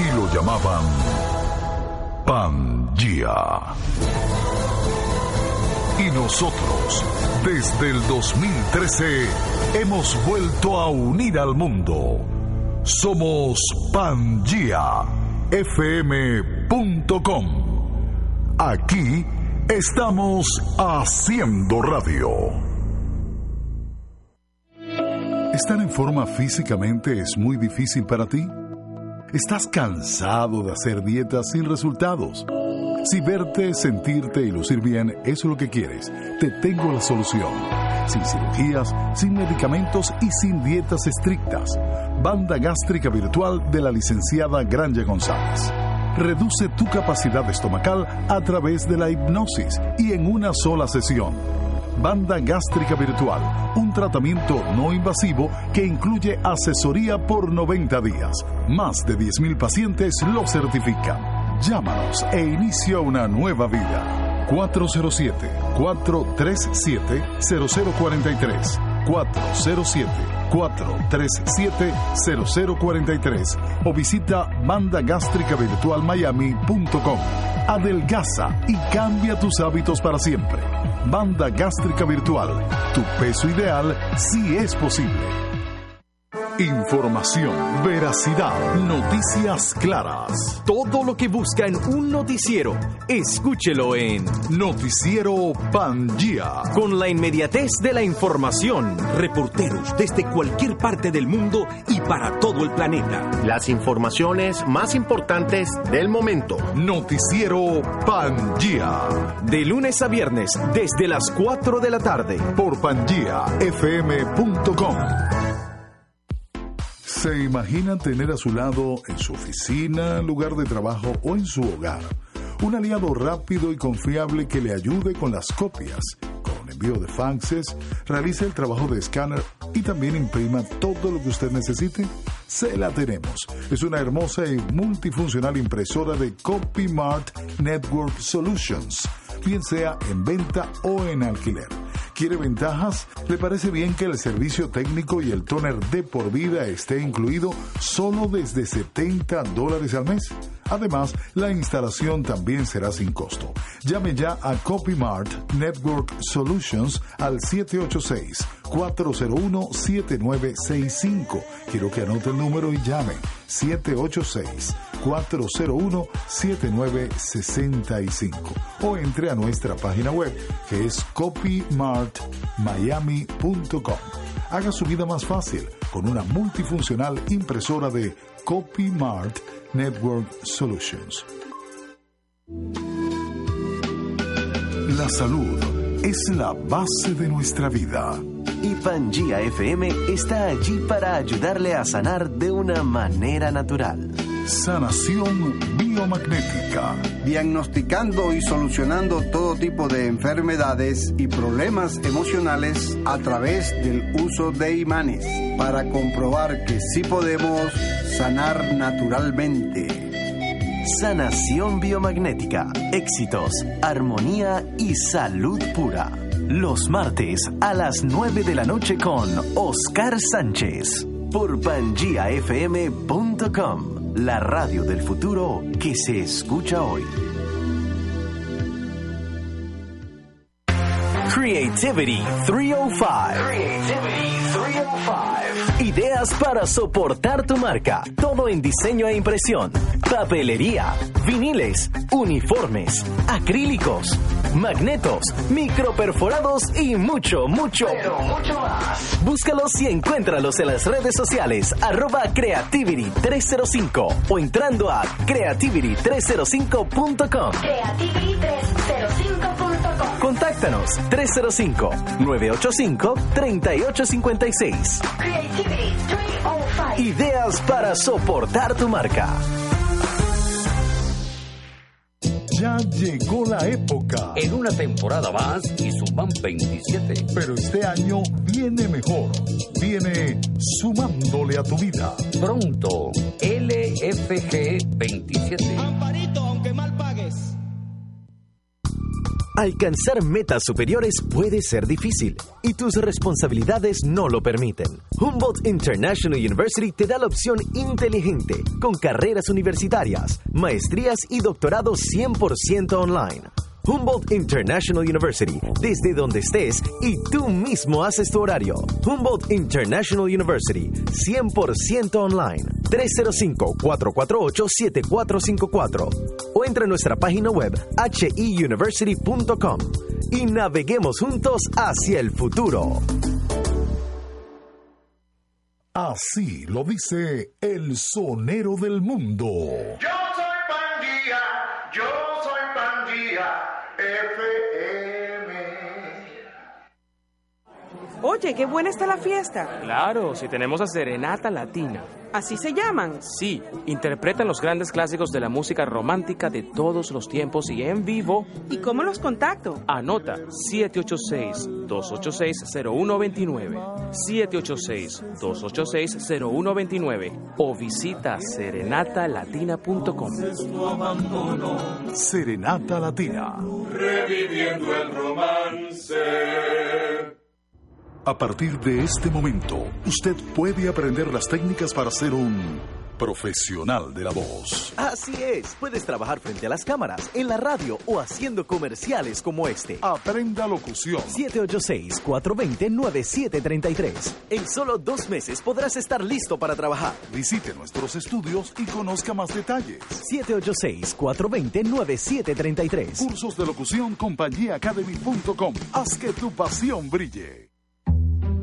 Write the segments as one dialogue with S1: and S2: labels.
S1: y lo llamaban Pangea. Y nosotros, desde el 2013, hemos vuelto a unir al mundo. Somos PangiaFM.com. Aquí estamos haciendo radio. ¿Estar en forma físicamente es muy difícil para ti? ¿Estás cansado de hacer dietas sin resultados? Si verte, sentirte y lucir bien es lo que quieres, te tengo la solución. Sin cirugías, sin medicamentos y sin dietas estrictas. Banda gástrica virtual de la licenciada Granja González. Reduce tu capacidad estomacal a través de la hipnosis y en una sola sesión. Banda gástrica virtual, un tratamiento no invasivo que incluye asesoría por 90 días. Más de 10.000 pacientes lo certifican. Llámanos e inicia una nueva vida. 407-437-0043. 407-437-0043 o visita bandagástricavirtualmiami.com. Adelgaza y cambia tus hábitos para siempre. Banda Gástrica Virtual. Tu peso ideal sí es posible. Información, veracidad, noticias claras.
S2: Todo lo que busca en un noticiero, escúchelo en
S1: Noticiero Pangía.
S2: Con la inmediatez de la información, reporteros desde cualquier parte del mundo y para todo el planeta.
S3: Las informaciones más importantes del momento.
S1: Noticiero Pangía.
S2: De lunes a viernes, desde las 4 de la tarde.
S1: Por pangiafm.com. ¿Se imagina tener a su lado en su oficina, lugar de trabajo o en su hogar un aliado rápido y confiable que le ayude con las copias, con envío de faxes, realice el trabajo de escáner y también imprima todo lo que usted necesite? Se la tenemos. Es una hermosa y multifuncional impresora de CopyMart Network Solutions, bien sea en venta o en alquiler. ¿Quiere ventajas? ¿Le parece bien que el servicio técnico y el toner de por vida esté incluido solo desde 70 dólares al mes? Además, la instalación también será sin costo. Llame ya a CopyMart Network Solutions al 786-401-7965. Quiero que anote el número y llame. 786-401-7965. O entre a nuestra página web que es copymartmiami.com. Haga su vida más fácil con una multifuncional impresora de CopyMart Network Solutions. La salud es la base de nuestra vida.
S4: Y Pangea FM está allí para ayudarle a sanar de una manera natural.
S1: Sanación biomagnética.
S5: Diagnosticando y solucionando todo tipo de enfermedades y problemas emocionales a través del uso de imanes para comprobar que sí podemos sanar naturalmente.
S4: Sanación biomagnética, éxitos, armonía y salud pura. Los martes a las 9 de la noche con Oscar Sánchez por pangiafm.com, la radio del futuro que se escucha hoy. Creativity 305. Creativity 305. Ideas para soportar tu marca. Todo en diseño e impresión. Papelería, viniles, uniformes, acrílicos, magnetos, microperforados y mucho, mucho, pero mucho más. Búscalos y encuéntralos en las redes sociales arroba Creativity305 o entrando a creativity305.com.
S6: Creativity305.com.
S4: Contáctanos 305-985-3856.
S6: Creativity 305.
S4: Ideas para soportar tu marca.
S1: Ya llegó la época,
S7: En una temporada más y suman 27.
S1: pero este año viene mejor. Viene sumándole a tu vida.
S7: Pronto, LFG 27.
S4: Alcanzar metas superiores puede ser difícil y tus responsabilidades no lo permiten. Humboldt International University te da la opción inteligente con carreras universitarias, maestrías y doctorados 100% online. Humboldt International University, desde donde estés y tú mismo haces tu horario. Humboldt International University, 100% online. 305-448-7454 o entra a nuestra página web hiuniversity.com y naveguemos juntos hacia el futuro.
S1: Así lo dice el sonero del mundo.
S8: Yo
S9: Oye, qué buena está la fiesta.
S10: Claro, si tenemos a Serenata Latina.
S9: ¿Así se llaman?
S10: Sí, interpretan los grandes clásicos de la música romántica de todos los tiempos y en vivo.
S9: ¿Y cómo los contacto?
S10: Anota 786-286-0129, 786-286-0129 o visita serenatalatina.com.
S1: Serenata Latina.
S8: Reviviendo el romance.
S1: A partir de este momento, usted puede aprender las técnicas para ser un profesional de la voz.
S4: Así es, puedes trabajar frente a las cámaras, en la radio o haciendo comerciales como este.
S1: Aprenda locución.
S4: 786-420-9733. En solo dos meses podrás estar listo para trabajar.
S1: Visite nuestros estudios y conozca más detalles.
S4: 786-420-9733.
S1: Cursos de locución compañíaacademy.com. Haz que tu pasión brille.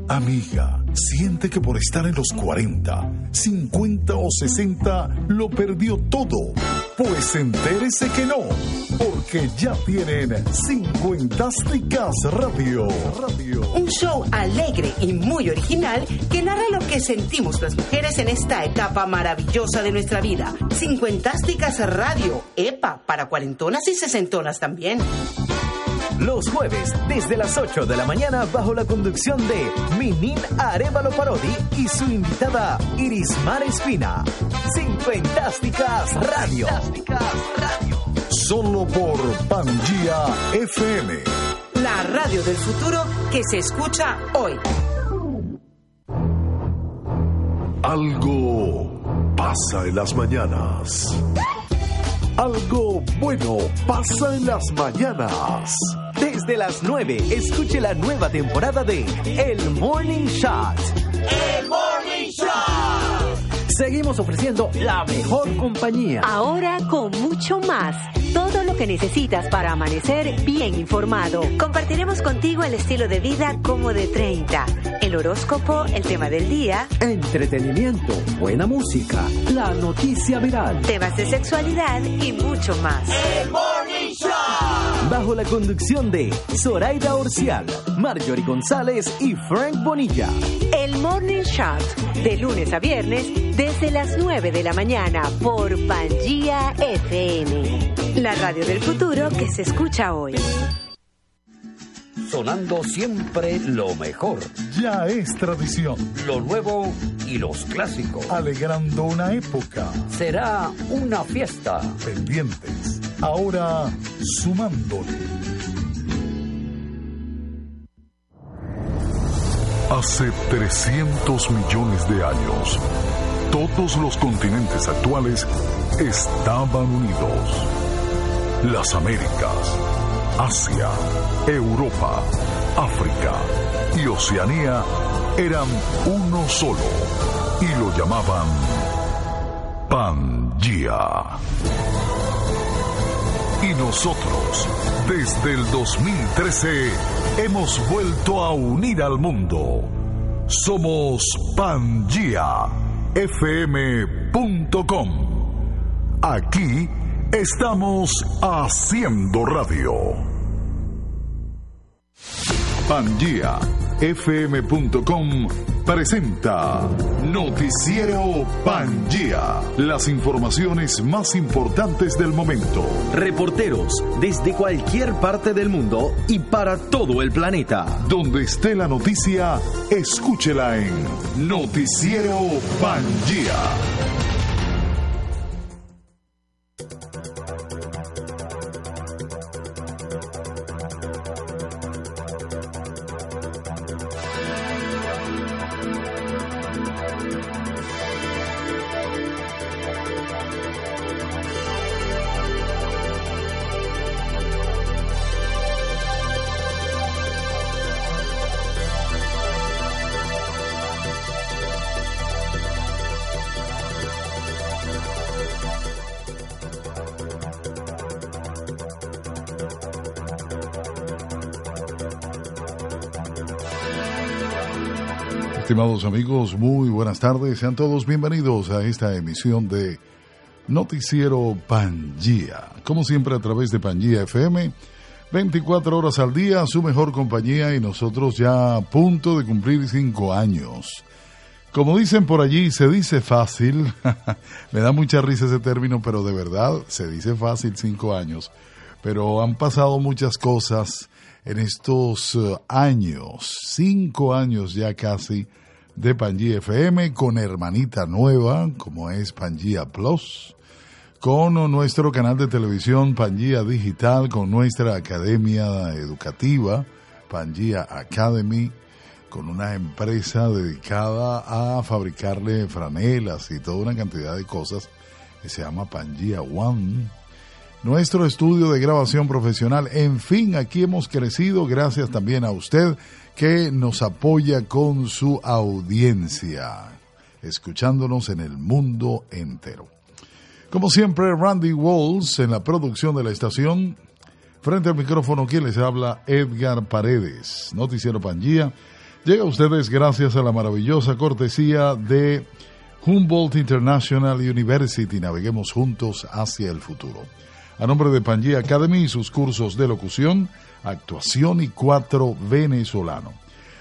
S1: Amiga, siente que por estar en los 40, 50 o 60 lo perdió todo. Pues entérese que no, porque ya tienen 50 Radio. Radio.
S11: Un show alegre y muy original que narra lo que sentimos las mujeres en esta etapa maravillosa de nuestra vida. Cincuentásticas Radio, EPA, para cuarentonas y sesentonas también.
S4: Los jueves, desde las 8 de la mañana, bajo la conducción de Minin Arevalo Parodi y su invitada Irismar Espina. Cincuentásticas Radio. Radio.
S1: Solo por Pangía FM.
S11: La radio del futuro que se escucha hoy.
S1: Algo pasa en las mañanas. Algo bueno pasa en las mañanas.
S4: Desde las 9, escuche la nueva temporada de El Morning Shot.
S8: El Morning Shot.
S12: Seguimos ofreciendo la mejor compañía.
S13: Ahora con mucho más. Todo lo que necesitas para amanecer bien informado. Compartiremos contigo el estilo de vida como de 30, el horóscopo, el tema del día,
S12: entretenimiento, buena música, la noticia viral,
S13: temas de sexualidad y mucho más.
S8: El Morning Show.
S4: Bajo la conducción de Zoraida Orcial, Marjorie González y Frank Bonilla.
S13: El Morning Shot, de lunes a viernes, desde las 9 de la mañana por Pangía FM. La radio del futuro que se escucha hoy.
S7: Sonando siempre lo mejor.
S1: Ya es tradición.
S7: Lo nuevo y los clásicos.
S1: Alegrando una época.
S7: Será una fiesta.
S1: Pendientes. Ahora sumándole. Hace 300 millones de años, todos los continentes actuales estaban unidos. Las Américas, Asia, Europa, África y Oceanía eran uno solo y lo llamaban Pangea. Y nosotros, desde el 2013, hemos vuelto a unir al mundo. Somos pangiafm.com. Aquí estamos haciendo radio. PangiaFM.com presenta Noticiero Pangea. Las informaciones más importantes del momento.
S2: Reporteros desde cualquier parte del mundo y para todo el planeta.
S1: Donde esté la noticia, escúchela en Noticiero Pangea. Estimados amigos, muy buenas tardes. Sean todos bienvenidos a esta emisión de Noticiero Pangía. Como siempre a través de Pangía FM, 24 horas al día, su mejor compañía y nosotros ya a punto de cumplir cinco años. Como dicen por allí, se dice fácil. Me da mucha risa ese término, pero de verdad se dice fácil cinco años. Pero han pasado muchas cosas en estos eh, años, cinco años ya casi, de Pangía FM con hermanita nueva, como es Pangía Plus, con nuestro canal de televisión Pangía Digital, con nuestra academia educativa, Pangía Academy, con una empresa dedicada a fabricarle franelas y toda una cantidad de cosas que se llama Pangía One nuestro estudio de grabación profesional. En fin, aquí hemos crecido gracias también a usted que nos apoya con su audiencia, escuchándonos en el mundo entero. Como siempre, Randy Walls en la producción de la estación. Frente al micrófono, quien les habla, Edgar Paredes, Noticiero Pangía. Llega a ustedes gracias a la maravillosa cortesía de Humboldt International University. Naveguemos juntos hacia el futuro a nombre de Pangea Academy y sus cursos de locución, actuación y cuatro venezolano.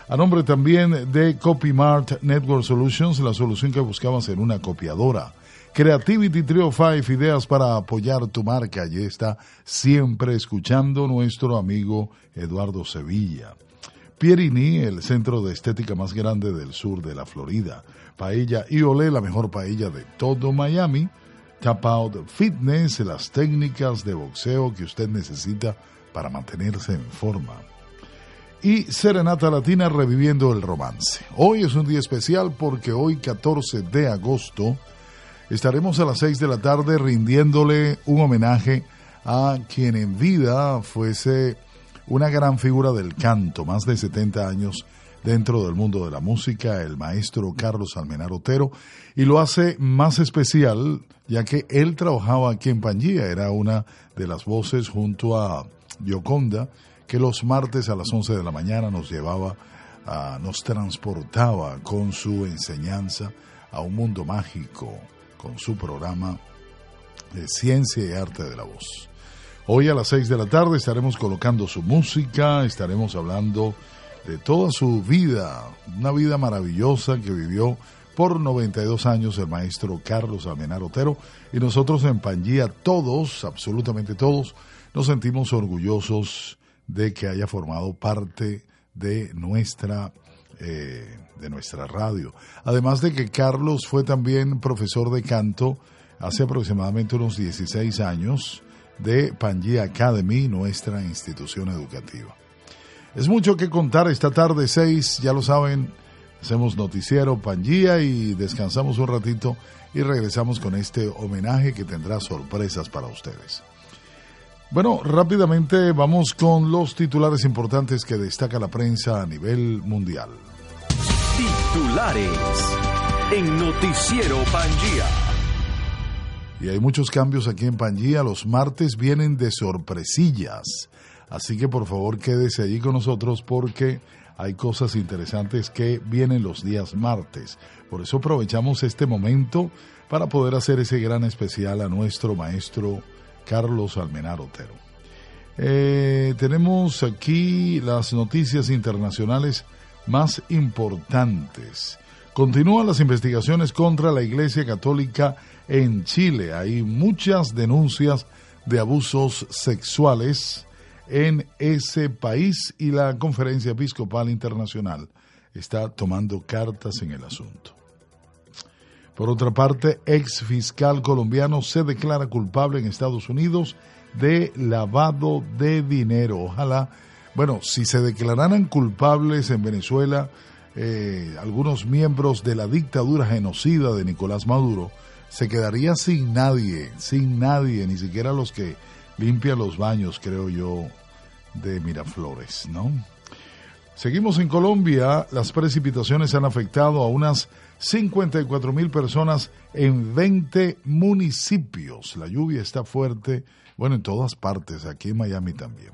S1: A nombre también de CopyMart Network Solutions, la solución que buscabas en una copiadora. Creativity Trio 5, ideas para apoyar tu marca. Y está siempre escuchando nuestro amigo Eduardo Sevilla. Pierini, el centro de estética más grande del sur de la Florida. Paella y la mejor paella de todo Miami. Tap Out Fitness, las técnicas de boxeo que usted necesita para mantenerse en forma. Y Serenata Latina reviviendo el romance. Hoy es un día especial porque hoy 14 de agosto estaremos a las 6 de la tarde rindiéndole un homenaje a quien en vida fuese una gran figura del canto, más de 70 años dentro del mundo de la música, el maestro Carlos Almenar Otero, y lo hace más especial ya que él trabajaba aquí en Pangía, era una de las voces junto a Yoconda, que los martes a las 11 de la mañana nos llevaba, nos transportaba con su enseñanza a un mundo mágico, con su programa de ciencia y arte de la voz. Hoy a las 6 de la tarde estaremos colocando su música, estaremos hablando de toda su vida, una vida maravillosa que vivió por 92 años el maestro Carlos Almenar Otero y nosotros en Pangía todos, absolutamente todos, nos sentimos orgullosos de que haya formado parte de nuestra eh, de nuestra radio. Además de que Carlos fue también profesor de canto hace aproximadamente unos 16 años de Pangía Academy, nuestra institución educativa. Es mucho que contar esta tarde 6, ya lo saben, Hacemos noticiero Pangía y descansamos un ratito y regresamos con este homenaje que tendrá sorpresas para ustedes. Bueno, rápidamente vamos con los titulares importantes que destaca la prensa a nivel mundial.
S2: Titulares en Noticiero Pangía.
S1: Y hay muchos cambios aquí en Pangía. Los martes vienen de sorpresillas. Así que por favor quédese allí con nosotros porque hay cosas interesantes que vienen los días martes. Por eso aprovechamos este momento para poder hacer ese gran especial a nuestro maestro Carlos Almenar Otero. Eh, tenemos aquí las noticias internacionales más importantes. Continúan las investigaciones contra la Iglesia Católica en Chile. Hay muchas denuncias de abusos sexuales en ese país y la Conferencia Episcopal Internacional está tomando cartas en el asunto. Por otra parte, ex fiscal colombiano se declara culpable en Estados Unidos de lavado de dinero. Ojalá, bueno, si se declararan culpables en Venezuela eh, algunos miembros de la dictadura genocida de Nicolás Maduro, se quedaría sin nadie, sin nadie, ni siquiera los que limpia los baños, creo yo, de Miraflores, ¿no? Seguimos en Colombia. Las precipitaciones han afectado a unas 54 mil personas en 20 municipios. La lluvia está fuerte, bueno, en todas partes, aquí en Miami también.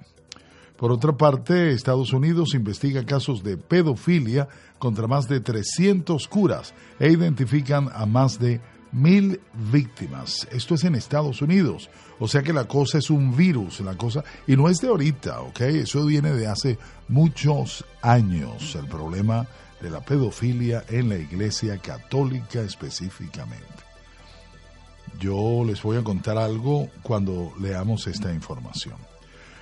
S1: Por otra parte, Estados Unidos investiga casos de pedofilia contra más de 300 curas e identifican a más de mil víctimas. Esto es en Estados Unidos. O sea que la cosa es un virus, la cosa, y no es de ahorita, ¿ok? Eso viene de hace muchos años, el problema de la pedofilia en la Iglesia Católica específicamente. Yo les voy a contar algo cuando leamos esta información.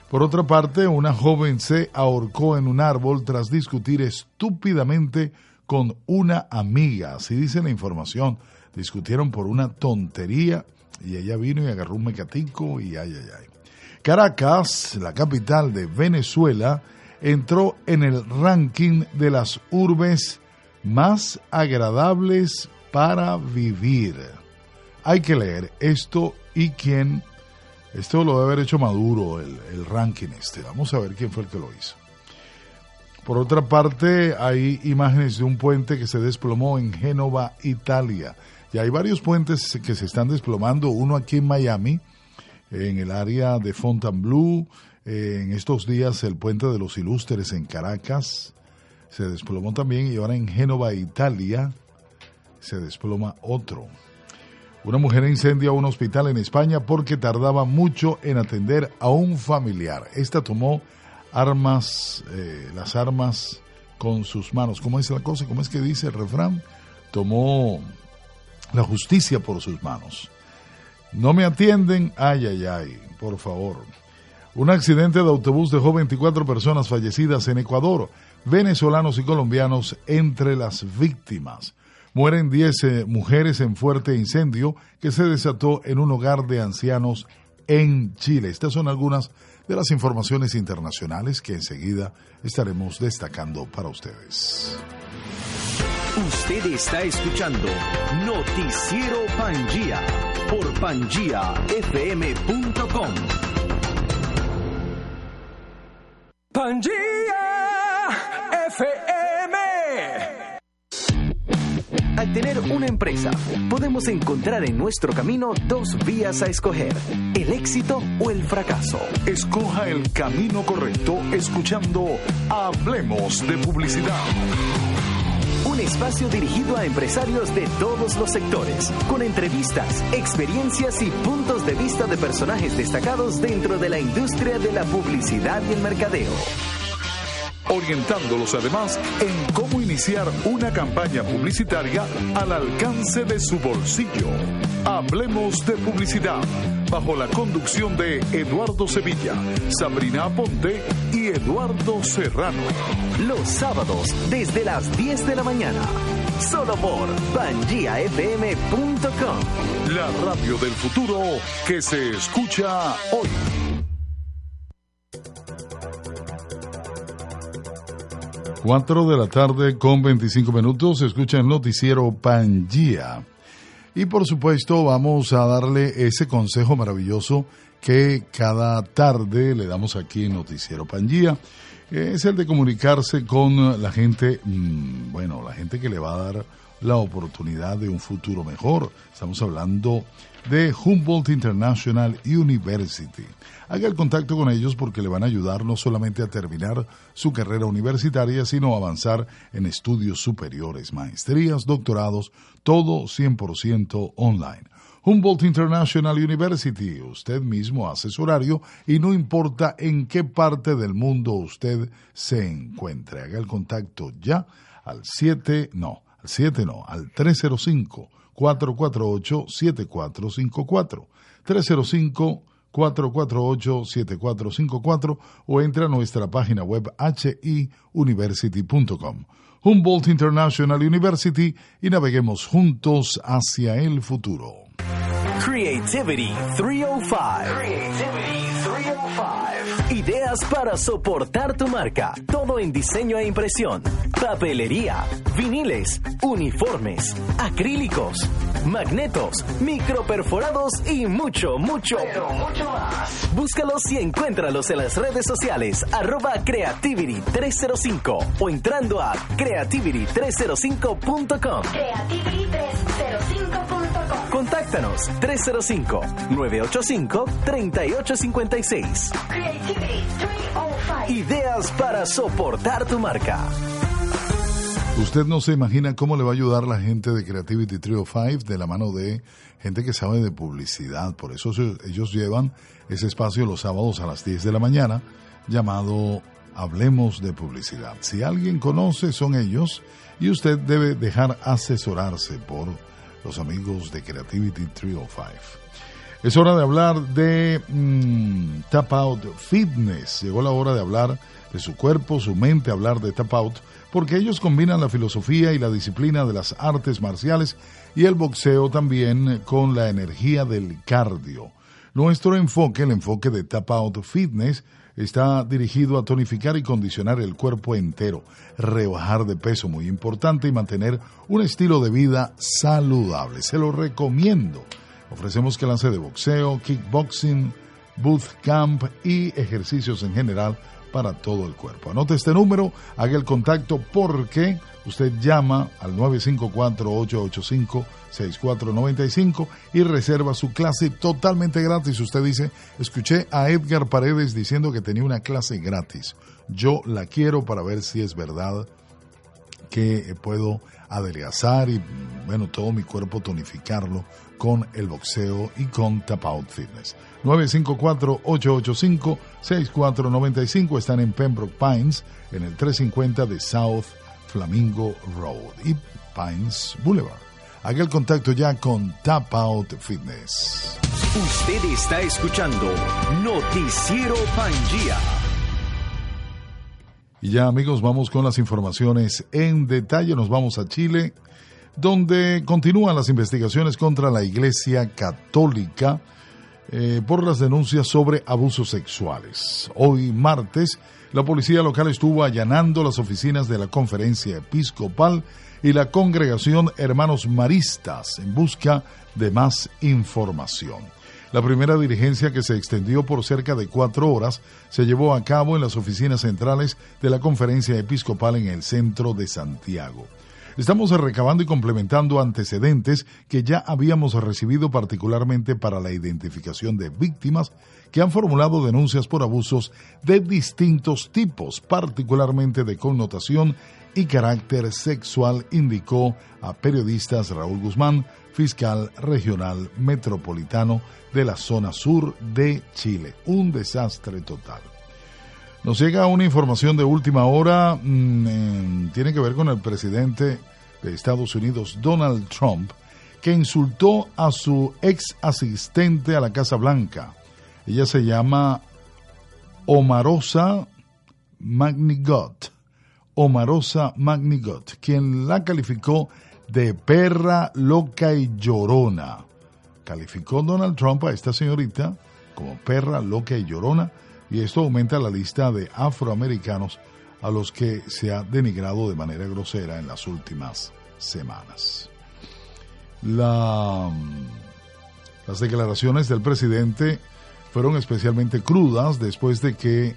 S1: Por otra parte, una joven se ahorcó en un árbol tras discutir estúpidamente con una amiga, así dice la información discutieron por una tontería y ella vino y agarró un mecatico y ay, ay, ay. Caracas, la capital de Venezuela, entró en el ranking de las urbes más agradables para vivir. Hay que leer esto y quién. Esto lo debe haber hecho Maduro, el, el ranking este. Vamos a ver quién fue el que lo hizo. Por otra parte, hay imágenes de un puente que se desplomó en Génova, Italia. Y hay varios puentes que se están desplomando, uno aquí en Miami, en el área de Fontainebleau, en estos días el puente de los ilustres en Caracas se desplomó también y ahora en Génova, Italia, se desploma otro. Una mujer incendia un hospital en España porque tardaba mucho en atender a un familiar. Esta tomó armas, eh, las armas con sus manos. ¿Cómo es la cosa? ¿Cómo es que dice el refrán? Tomó la justicia por sus manos. No me atienden, ay, ay, ay, por favor. Un accidente de autobús dejó 24 personas fallecidas en Ecuador, venezolanos y colombianos entre las víctimas. Mueren 10 eh, mujeres en fuerte incendio que se desató en un hogar de ancianos en Chile. Estas son algunas de las informaciones internacionales que enseguida estaremos destacando para ustedes.
S2: Usted está escuchando Noticiero Pangía por pangiafm.com.
S14: Pangía FM.
S4: Al tener una empresa, podemos encontrar en nuestro camino dos vías a escoger, el éxito o el fracaso.
S1: Escoja el camino correcto escuchando Hablemos de Publicidad
S4: espacio dirigido a empresarios de todos los sectores, con entrevistas, experiencias y puntos de vista de personajes destacados dentro de la industria de la publicidad y el mercadeo
S1: orientándolos además en cómo iniciar una campaña publicitaria al alcance de su bolsillo. Hablemos de publicidad bajo la conducción de Eduardo Sevilla, Sabrina Aponte y Eduardo Serrano.
S4: Los sábados desde las 10 de la mañana, solo por bangiafm.com.
S1: La radio del futuro que se escucha hoy. 4 de la tarde con 25 minutos. Se escucha el noticiero Pangía. Y por supuesto vamos a darle ese consejo maravilloso que cada tarde le damos aquí en Noticiero Pangía. Es el de comunicarse con la gente, mm, bueno, la gente que le va a dar la oportunidad de un futuro mejor. Estamos hablando de Humboldt International University. Haga el contacto con ellos porque le van a ayudar no solamente a terminar su carrera universitaria, sino a avanzar en estudios superiores, maestrías, doctorados, todo 100% online. Humboldt International University, usted mismo hace su horario y no importa en qué parte del mundo usted se encuentre. Haga el contacto ya al 7, no, al 7 no, al 305 448 7454. 305 448-7454 o entra a nuestra página web hiuniversity.com. Humboldt International University y naveguemos juntos hacia el futuro.
S4: Creativity 305. Creativity 305. Ideas para soportar tu marca. Todo en diseño e impresión. Papelería, viniles, uniformes, acrílicos, magnetos, microperforados y mucho, mucho, pero mucho más. Búscalos y encuéntralos en las redes sociales arroba Creativity305 o entrando a creativity305.com.
S6: Creativity305.com
S4: Contáctanos 305-985-3856. Ideas para soportar tu marca.
S1: Usted no se imagina cómo le va a ayudar la gente de Creativity Trio 5 de la mano de gente que sabe de publicidad. Por eso ellos llevan ese espacio los sábados a las 10 de la mañana llamado Hablemos de Publicidad. Si alguien conoce, son ellos y usted debe dejar asesorarse por los amigos de Creativity 305. Es hora de hablar de mm, Tap Out Fitness. Llegó la hora de hablar de su cuerpo, su mente, hablar de Tap Out, porque ellos combinan la filosofía y la disciplina de las artes marciales y el boxeo también con la energía del cardio. Nuestro enfoque, el enfoque de Tap Out Fitness, está dirigido a tonificar y condicionar el cuerpo entero, rebajar de peso muy importante y mantener un estilo de vida saludable. Se lo recomiendo. Ofrecemos clase de boxeo, kickboxing, boot camp y ejercicios en general para todo el cuerpo. Anote este número, haga el contacto porque usted llama al 954-885-6495 y reserva su clase totalmente gratis. Usted dice, escuché a Edgar Paredes diciendo que tenía una clase gratis. Yo la quiero para ver si es verdad que puedo adelgazar y, bueno, todo mi cuerpo tonificarlo con el boxeo y con Tap Out Fitness. 954-885-6495 están en Pembroke Pines, en el 350 de South Flamingo Road y Pines Boulevard. Haga el contacto ya con Tap Out Fitness.
S2: Usted está escuchando Noticiero Pangía.
S1: Y ya amigos, vamos con las informaciones en detalle. Nos vamos a Chile, donde continúan las investigaciones contra la Iglesia Católica eh, por las denuncias sobre abusos sexuales. Hoy martes, la policía local estuvo allanando las oficinas de la conferencia episcopal y la congregación Hermanos Maristas en busca de más información. La primera diligencia que se extendió por cerca de cuatro horas se llevó a cabo en las oficinas centrales de la conferencia episcopal en el centro de Santiago. Estamos recabando y complementando antecedentes que ya habíamos recibido particularmente para la identificación de víctimas que han formulado denuncias por abusos de distintos tipos, particularmente de connotación y carácter sexual, indicó a periodistas Raúl Guzmán, fiscal regional metropolitano de la zona sur de Chile. Un desastre total. Nos llega una información de última hora, mm, tiene que ver con el presidente de Estados Unidos, Donald Trump, que insultó a su ex asistente a la Casa Blanca. Ella se llama Omarosa Magnigot. Omarosa Magnigot, quien la calificó de perra loca y llorona. Calificó Donald Trump a esta señorita como perra loca y llorona y esto aumenta la lista de afroamericanos a los que se ha denigrado de manera grosera en las últimas semanas. las declaraciones del presidente fueron especialmente crudas después de que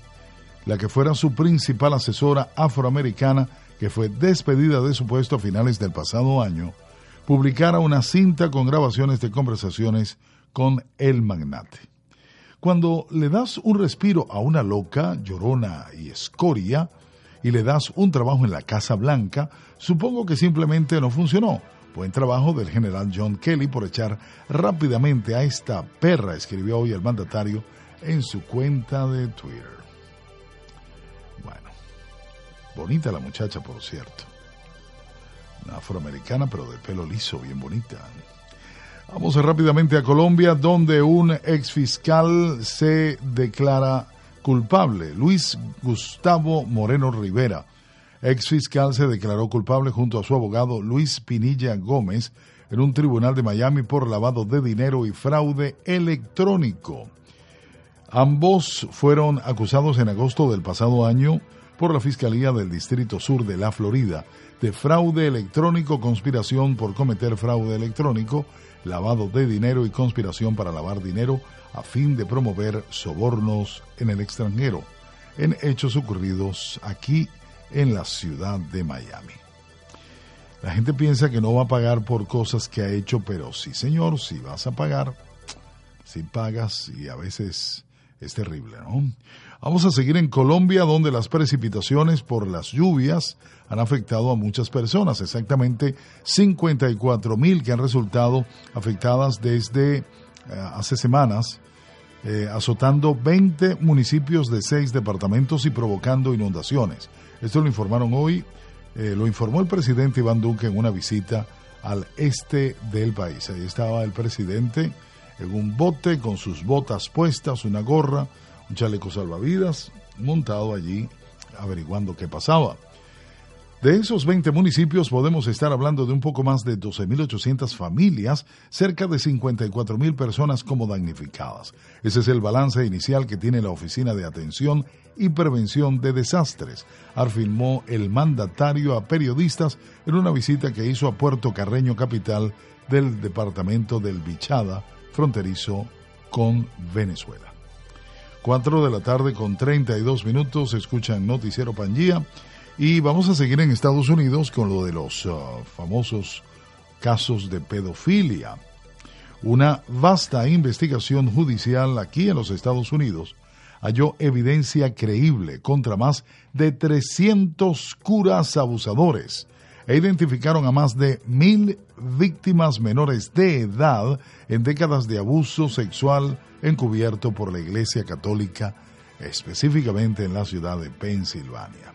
S1: la que fuera su principal asesora afroamericana, que fue despedida de su puesto a finales del pasado año, publicara una cinta con grabaciones de conversaciones con el magnate. Cuando le das un respiro a una loca, llorona y escoria, y le das un trabajo en la Casa Blanca, supongo que simplemente no funcionó. Buen trabajo del general John Kelly por echar rápidamente a esta perra, escribió hoy el mandatario en su cuenta de Twitter. Bonita la muchacha, por cierto. Una afroamericana, pero de pelo liso, bien bonita. Vamos rápidamente a Colombia, donde un ex fiscal se declara culpable. Luis Gustavo Moreno Rivera, ex fiscal, se declaró culpable junto a su abogado Luis Pinilla Gómez en un tribunal de Miami por lavado de dinero y fraude electrónico. Ambos fueron acusados en agosto del pasado año por la Fiscalía del Distrito Sur de la Florida de fraude electrónico, conspiración por cometer fraude electrónico, lavado de dinero y conspiración para lavar dinero a fin de promover sobornos en el extranjero, en hechos ocurridos aquí en la ciudad de Miami. La gente piensa que no va a pagar por cosas que ha hecho, pero sí, señor, si vas a pagar, si pagas y a veces es terrible, ¿no? Vamos a seguir en Colombia, donde las precipitaciones por las lluvias han afectado a muchas personas, exactamente 54 mil que han resultado afectadas desde eh, hace semanas, eh, azotando 20 municipios de seis departamentos y provocando inundaciones. Esto lo informaron hoy, eh, lo informó el presidente Iván Duque en una visita al este del país. Ahí estaba el presidente en un bote con sus botas puestas, una gorra, un chaleco salvavidas, montado allí averiguando qué pasaba. De esos 20 municipios podemos estar hablando de un poco más de 12.800 familias, cerca de 54.000 personas como damnificadas. Ese es el balance inicial que tiene la Oficina de Atención y Prevención de Desastres, afirmó el mandatario a periodistas en una visita que hizo a Puerto Carreño, capital del departamento del Bichada, fronterizo con Venezuela. 4 de la tarde con 32 minutos, escuchan Noticiero Pangía. Y vamos a seguir en Estados Unidos con lo de los uh, famosos casos de pedofilia. Una vasta investigación judicial aquí en los Estados Unidos halló evidencia creíble contra más de 300 curas abusadores e identificaron a más de mil víctimas menores de edad en décadas de abuso sexual encubierto por la Iglesia Católica, específicamente en la ciudad de Pensilvania.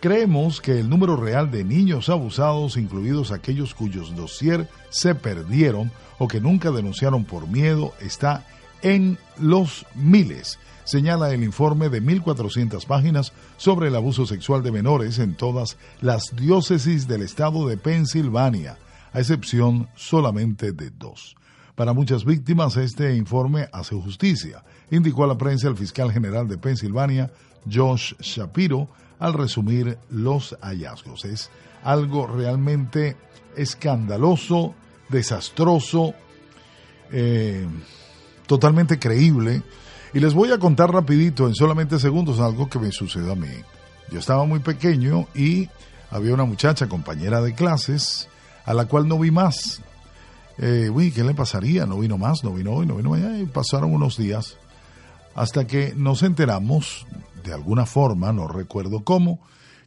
S1: Creemos que el número real de niños abusados, incluidos aquellos cuyos dossier se perdieron o que nunca denunciaron por miedo, está en los miles, señala el informe de 1.400 páginas sobre el abuso sexual de menores en todas las diócesis del estado de Pensilvania, a excepción solamente de dos. Para muchas víctimas este informe hace justicia, indicó a la prensa el fiscal general de Pensilvania, Josh Shapiro, al resumir los hallazgos. Es algo realmente escandaloso, desastroso, eh, totalmente creíble. Y les voy a contar rapidito, en solamente segundos, algo que me sucedió a mí. Yo estaba muy pequeño y había una muchacha, compañera de clases, a la cual no vi más. Eh, uy, ¿qué le pasaría? No vino más, no vino hoy, no vino mañana. Y pasaron unos días hasta que nos enteramos de alguna forma, no recuerdo cómo,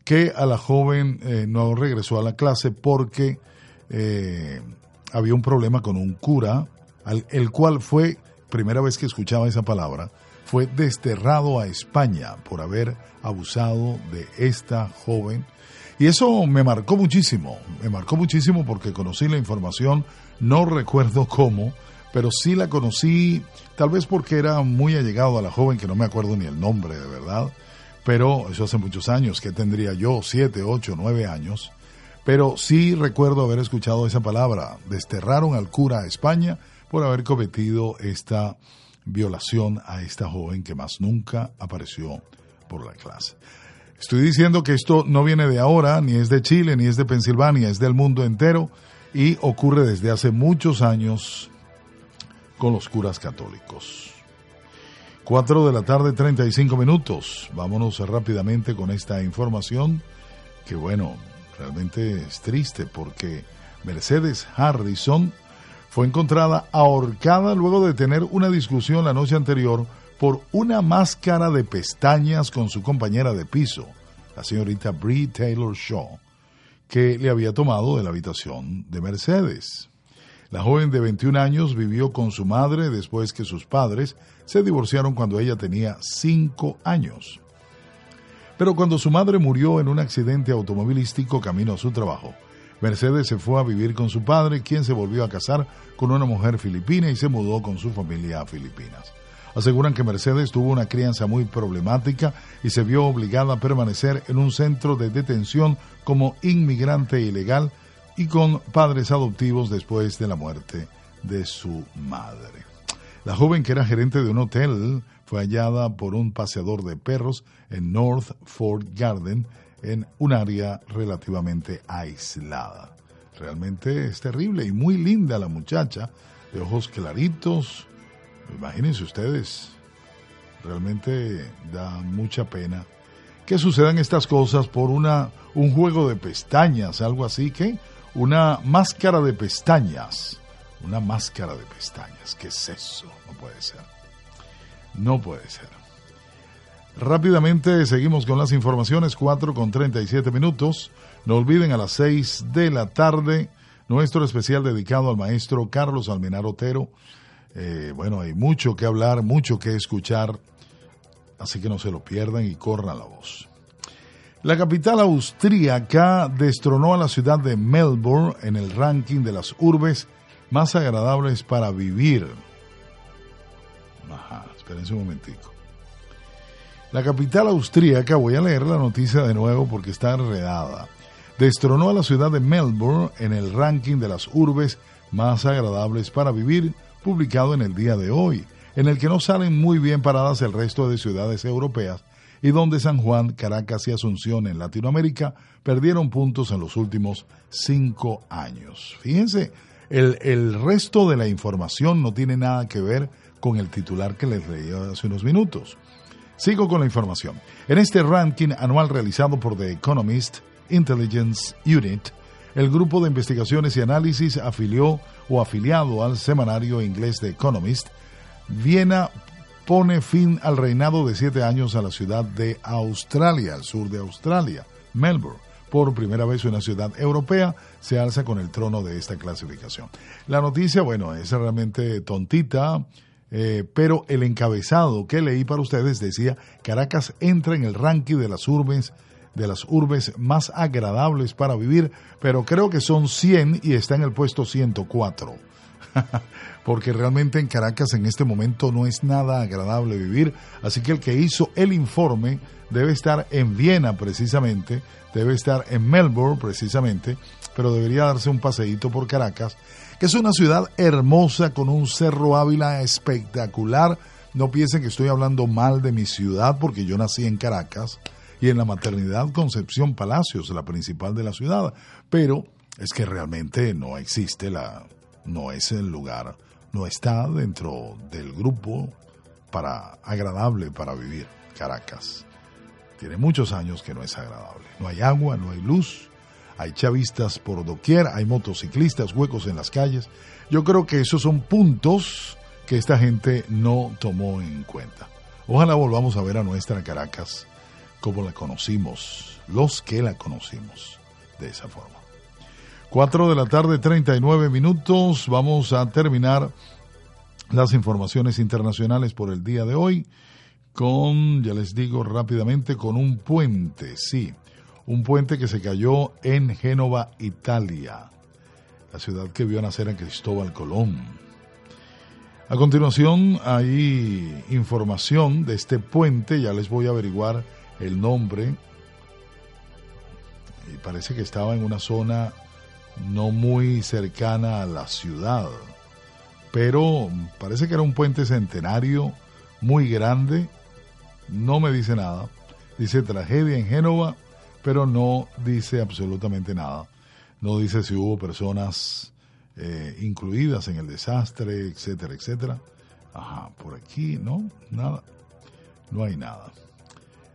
S1: que a la joven eh, no regresó a la clase porque eh, había un problema con un cura, el cual fue, primera vez que escuchaba esa palabra, fue desterrado a España por haber abusado de esta joven. Y eso me marcó muchísimo, me marcó muchísimo porque conocí la información, no recuerdo cómo, pero sí la conocí, tal vez porque era muy allegado a la joven, que no me acuerdo ni el nombre de verdad, pero eso hace muchos años, que tendría yo, siete, ocho, nueve años, pero sí recuerdo haber escuchado esa palabra, desterraron al cura a España por haber cometido esta violación a esta joven que más nunca apareció por la clase. Estoy diciendo que esto no viene de ahora, ni es de Chile, ni es de Pensilvania, es del mundo entero y ocurre desde hace muchos años con los curas católicos. 4 de la tarde, 35 minutos. Vámonos rápidamente con esta información que, bueno, realmente es triste porque Mercedes Harrison fue encontrada ahorcada luego de tener una discusión la noche anterior por una máscara de pestañas con su compañera de piso, la señorita Brie Taylor Shaw, que le había tomado de la habitación de Mercedes. La joven de 21 años vivió con su madre después que sus padres se divorciaron cuando ella tenía 5 años. Pero cuando su madre murió en un accidente automovilístico camino a su trabajo, Mercedes se fue a vivir con su padre, quien se volvió a casar con una mujer filipina y se mudó con su familia a Filipinas. Aseguran que Mercedes tuvo una crianza muy problemática y se vio obligada a permanecer en un centro de detención como inmigrante ilegal y con padres adoptivos después de la muerte de su madre. La joven que era gerente de un hotel fue hallada por un paseador de perros en North Fort Garden, en un área relativamente aislada. Realmente es terrible y muy linda la muchacha, de ojos claritos. Imagínense ustedes, realmente da mucha pena que sucedan estas cosas por una un juego de pestañas, algo así que una máscara de pestañas. Una máscara de pestañas. ¿Qué es eso? No puede ser. No puede ser. Rápidamente seguimos con las informaciones, 4 con 37 minutos. No olviden a las 6 de la tarde nuestro especial dedicado al maestro Carlos Almenar Otero. Eh, bueno, hay mucho que hablar, mucho que escuchar, así que no se lo pierdan y corran la voz. La capital austríaca destronó a la ciudad de Melbourne en el ranking de las urbes más agradables para vivir. Ajá, espérense un momentico. La capital austríaca, voy a leer la noticia de nuevo porque está enredada, destronó a la ciudad de Melbourne en el ranking de las urbes más agradables para vivir, publicado en el día de hoy, en el que no salen muy bien paradas el resto de ciudades europeas y donde San Juan, Caracas y Asunción en Latinoamérica perdieron puntos en los últimos cinco años. Fíjense, el, el resto de la información no tiene nada que ver con el titular que les leí hace unos minutos. Sigo con la información. En este ranking anual realizado por The Economist Intelligence Unit, el grupo de investigaciones y análisis afilió o afiliado al semanario inglés The Economist, Viena pone fin al reinado de siete años a la ciudad de Australia, al sur de Australia, Melbourne. Por primera vez una ciudad europea se alza con el trono de esta clasificación. La noticia, bueno, es realmente tontita, eh, pero el encabezado que leí para ustedes decía Caracas entra en el ranking de las urbes de las urbes más agradables para vivir, pero creo que son 100 y está en el puesto 104. Porque realmente en Caracas en este momento no es nada agradable vivir, así que el que hizo el informe debe estar en Viena precisamente, debe estar en Melbourne precisamente, pero debería darse un paseíto por Caracas que es una ciudad hermosa con un cerro Ávila espectacular. No piensen que estoy hablando mal de mi ciudad porque yo nací en Caracas y en la maternidad Concepción Palacios, la principal de la ciudad, pero es que realmente no existe la no es el lugar, no está dentro del grupo para agradable para vivir Caracas. Tiene muchos años que no es agradable. No hay agua, no hay luz, hay chavistas por doquier, hay motociclistas, huecos en las calles. Yo creo que esos son puntos que esta gente no tomó en cuenta. Ojalá volvamos a ver a nuestra Caracas como la conocimos, los que la conocimos de esa forma. 4 de la tarde, 39 minutos. Vamos a terminar las informaciones internacionales por el día de hoy con, ya les digo rápidamente, con un puente, sí un puente que se cayó en Génova, Italia, la ciudad que vio nacer a Cristóbal Colón. A continuación hay información de este puente, ya les voy a averiguar el nombre. Y parece que estaba en una zona no muy cercana a la ciudad, pero parece que era un puente centenario muy grande, no me dice nada. Dice tragedia en Génova, pero no dice absolutamente nada. No dice si hubo personas eh, incluidas en el desastre, etcétera, etcétera. Ajá, por aquí, ¿no? Nada. No hay nada.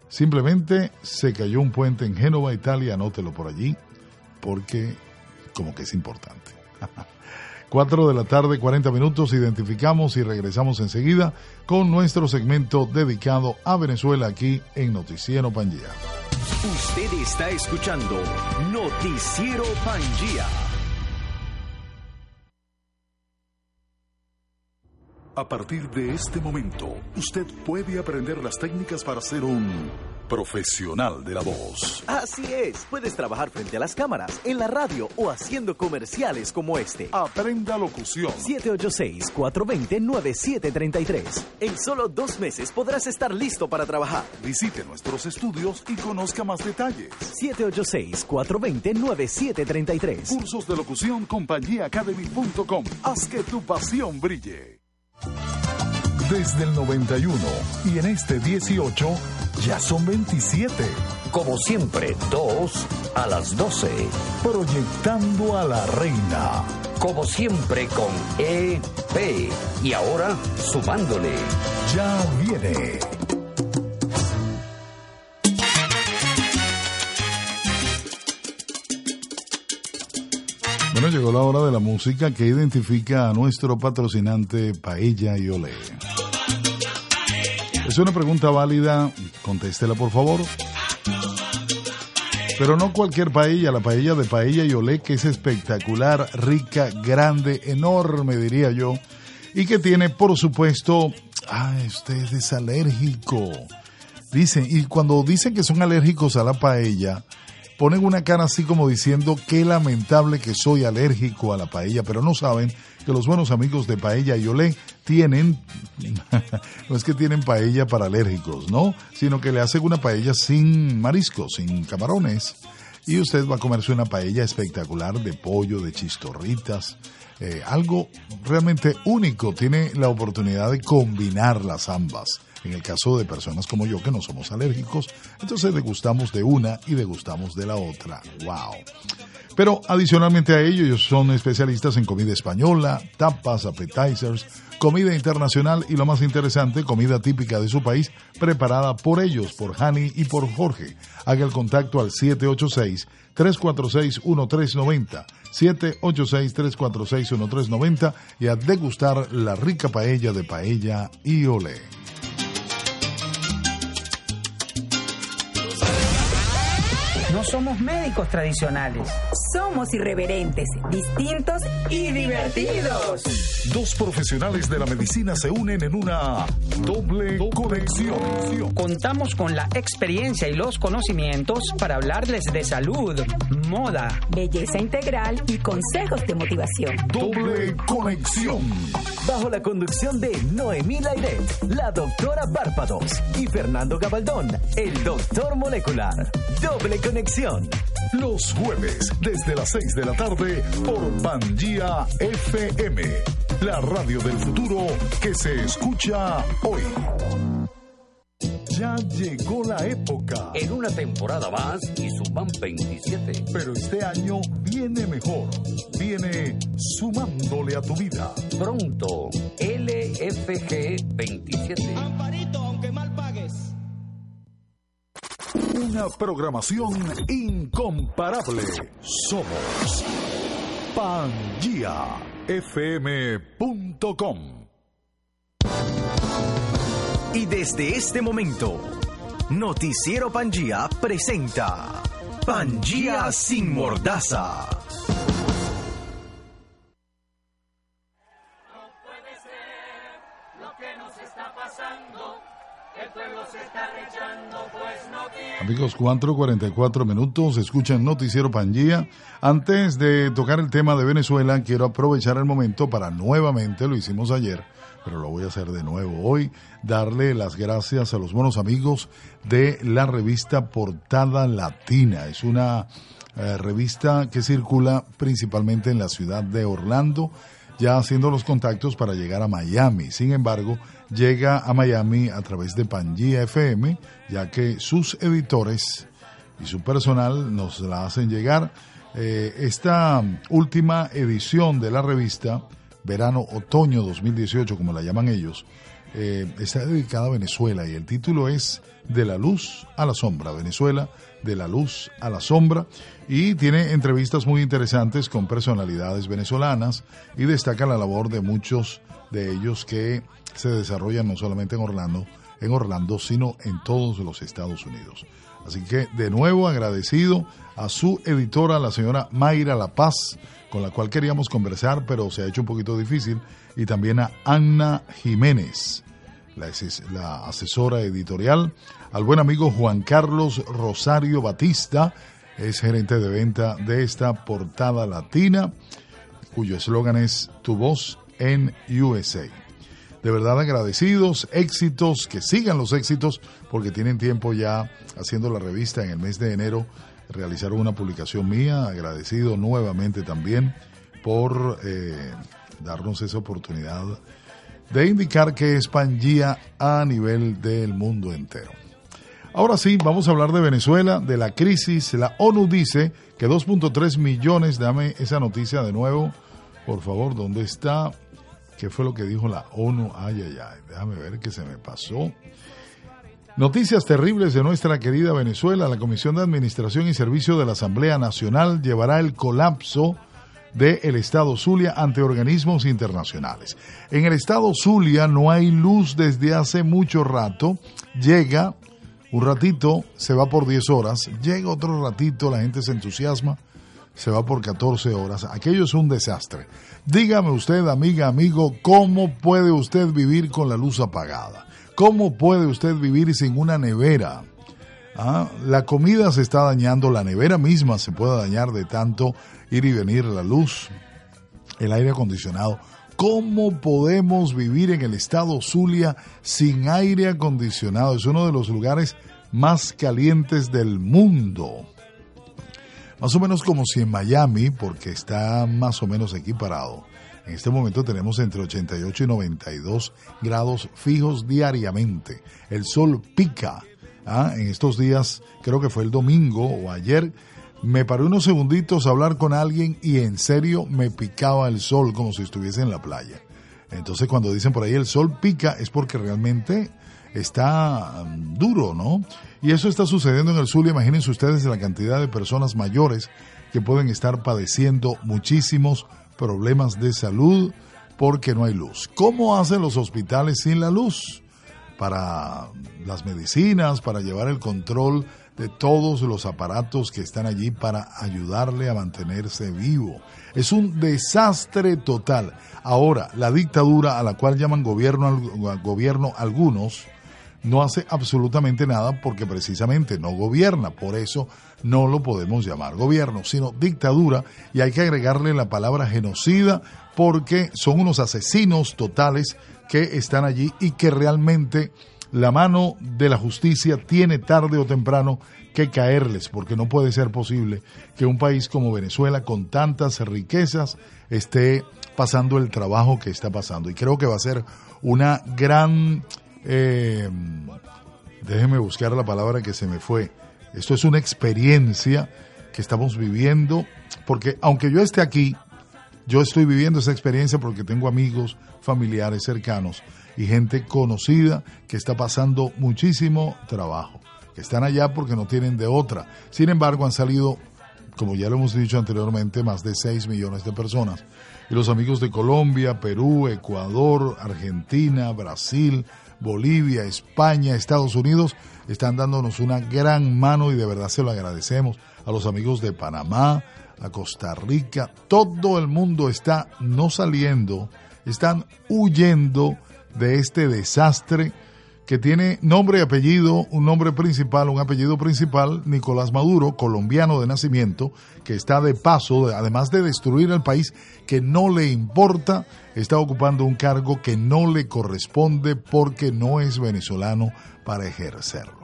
S1: Simplemente se cayó un puente en Génova, Italia, anótelo por allí, porque como que es importante. 4 de la tarde, 40 minutos, identificamos y regresamos enseguida con nuestro segmento dedicado a Venezuela aquí en Noticiero Pangía.
S2: Usted está escuchando Noticiero Pangía.
S1: A partir de este momento, usted puede aprender las técnicas para ser un profesional de la voz.
S4: Así es, puedes trabajar frente a las cámaras, en la radio o haciendo comerciales como este.
S1: Aprenda locución.
S4: 786-420-9733. En solo dos meses podrás estar listo para trabajar.
S1: Visite nuestros estudios y conozca más detalles.
S4: 786-420-9733.
S1: Cursos de locución compañíaacademy.com. Haz que tu pasión brille. Desde el 91 y en este 18 ya son 27.
S7: Como siempre, dos a las 12.
S1: Proyectando a la reina.
S7: Como siempre con EP. Y ahora sumándole.
S1: Ya viene. Bueno, llegó la hora de la música que identifica a nuestro patrocinante Paella y Olé. Es una pregunta válida, contéstela por favor. Pero no cualquier paella, la paella de Paella y Olé, que es espectacular, rica, grande, enorme, diría yo, y que tiene, por supuesto, ah, usted es alérgico. Dicen, y cuando dicen que son alérgicos a la paella, ponen una cara así como diciendo qué lamentable que soy alérgico a la paella, pero no saben que los buenos amigos de Paella y Olé tienen, no es que tienen paella para alérgicos, ¿no? Sino que le hacen una paella sin mariscos, sin camarones. Y usted va a comerse una paella espectacular de pollo, de chistorritas, eh, algo realmente único. Tiene la oportunidad de combinar las ambas. En el caso de personas como yo que no somos alérgicos, entonces degustamos de una y degustamos de la otra. ¡Wow! Pero adicionalmente a ello, ellos son especialistas en comida española, tapas, appetizers, comida internacional y lo más interesante, comida típica de su país, preparada por ellos, por Hani y por Jorge. Haga el contacto al 786-346-1390. 786-346-1390 y a degustar la rica paella de paella y olé.
S15: Somos médicos tradicionales.
S16: Somos irreverentes, distintos y divertidos.
S1: Dos profesionales de la medicina se unen en una doble conexión.
S15: Contamos con la experiencia y los conocimientos para hablarles de salud, moda,
S16: belleza integral y consejos de motivación.
S1: Doble conexión.
S4: Bajo la conducción de Noemí Lairet, la doctora Bárpados, y Fernando Gabaldón, el doctor molecular. Doble conexión.
S1: Los jueves, desde las 6 de la tarde, por Pangía FM, la radio del futuro que se escucha hoy. Ya llegó la época.
S7: En una temporada más y suman 27.
S1: Pero este año viene mejor. Viene sumándole a tu vida.
S7: Pronto, LFG 27.
S8: Amparito,
S1: Una programación incomparable. Somos PangiaFM.com.
S2: Y desde este momento, Noticiero Pangía presenta Pangía sin mordaza.
S1: Amigos, 4.44 minutos, escuchan Noticiero Pangía. Antes de tocar el tema de Venezuela, quiero aprovechar el momento para nuevamente, lo hicimos ayer, pero lo voy a hacer de nuevo hoy, darle las gracias a los buenos amigos de la revista Portada Latina. Es una eh, revista que circula principalmente en la ciudad de Orlando, ya haciendo los contactos para llegar a Miami. Sin embargo, llega a Miami a través de Pangía FM, ya que sus editores y su personal nos la hacen llegar. Eh, esta última edición de la revista, verano-otoño 2018, como la llaman ellos, eh, está dedicada a Venezuela y el título es De la luz a la sombra, Venezuela, de la luz a la sombra, y tiene entrevistas muy interesantes con personalidades venezolanas y destaca la labor de muchos de ellos que se desarrollan no solamente en Orlando, en Orlando, sino en todos los Estados Unidos. Así que de nuevo agradecido a su editora, la señora Mayra La Paz, con la cual queríamos conversar, pero se ha hecho un poquito difícil, y también a Anna Jiménez, la, la asesora editorial, al buen amigo Juan Carlos Rosario Batista, es gerente de venta de esta portada latina, cuyo eslogan es Tu voz en USA. De verdad agradecidos, éxitos, que sigan los éxitos, porque tienen tiempo ya haciendo la revista en el mes de enero. Realizaron una publicación mía, agradecido nuevamente también por eh, darnos esa oportunidad de indicar que es Pangía a nivel del mundo entero. Ahora sí, vamos a hablar de Venezuela, de la crisis. La ONU dice que 2.3 millones, dame esa noticia de nuevo, por favor, ¿dónde está? ¿Qué fue lo que dijo la ONU? Ay, ay, ay, déjame ver que se me pasó. Noticias terribles de nuestra querida Venezuela. La Comisión de Administración y Servicio de la Asamblea Nacional llevará el colapso del estado Zulia ante organismos internacionales. En el estado Zulia no hay luz desde hace mucho rato. Llega un ratito, se va por 10 horas, llega otro ratito, la gente se entusiasma, se va por 14 horas. Aquello es un desastre. Dígame usted, amiga, amigo, ¿cómo puede usted vivir con la luz apagada? ¿Cómo puede usted vivir sin una nevera? Ah, la comida se está dañando, la nevera misma se puede dañar de tanto ir y venir la luz, el aire acondicionado. ¿Cómo podemos vivir en el estado Zulia sin aire acondicionado? Es uno de los lugares más calientes del mundo. Más o menos como si en Miami, porque está más o menos equiparado, en este momento tenemos entre 88 y 92 grados fijos diariamente. El sol pica. ¿ah? En estos días, creo que fue el domingo o ayer, me paré unos segunditos a hablar con alguien y en serio me picaba el sol como si estuviese en la playa. Entonces cuando dicen por ahí el sol pica es porque realmente está mm, duro, ¿no? Y eso está sucediendo en el sur. Imagínense ustedes la cantidad de personas mayores que pueden estar padeciendo muchísimos problemas de salud porque no hay luz. ¿Cómo hacen los hospitales sin la luz? Para las medicinas, para llevar el control de todos los aparatos que están allí para ayudarle a mantenerse vivo. Es un desastre total. Ahora, la dictadura a la cual llaman gobierno, gobierno algunos, no hace absolutamente nada porque precisamente no gobierna. Por eso no lo podemos llamar gobierno, sino dictadura. Y hay que agregarle la palabra genocida porque son unos asesinos totales que están allí y que realmente la mano de la justicia tiene tarde o temprano que caerles, porque no puede ser posible que un país como Venezuela, con tantas riquezas, esté pasando el trabajo que está pasando. Y creo que va a ser una gran... Eh, déjeme buscar la palabra que se me fue. Esto es una experiencia que estamos viviendo, porque aunque yo esté aquí, yo estoy viviendo esa experiencia porque tengo amigos, familiares cercanos y gente conocida que está pasando muchísimo trabajo, que están allá porque no tienen de otra. Sin embargo, han salido, como ya lo hemos dicho anteriormente, más de 6 millones de personas. Y los amigos de Colombia, Perú, Ecuador, Argentina, Brasil, Bolivia, España, Estados Unidos, están dándonos una gran mano y de verdad se lo agradecemos. A los amigos de Panamá, a Costa Rica, todo el mundo está no saliendo, están huyendo de este desastre que tiene nombre y apellido, un nombre principal, un apellido principal, Nicolás Maduro, colombiano de nacimiento, que está de paso, además de destruir el país que no le importa, está ocupando un cargo que no le corresponde porque no es venezolano para ejercerlo.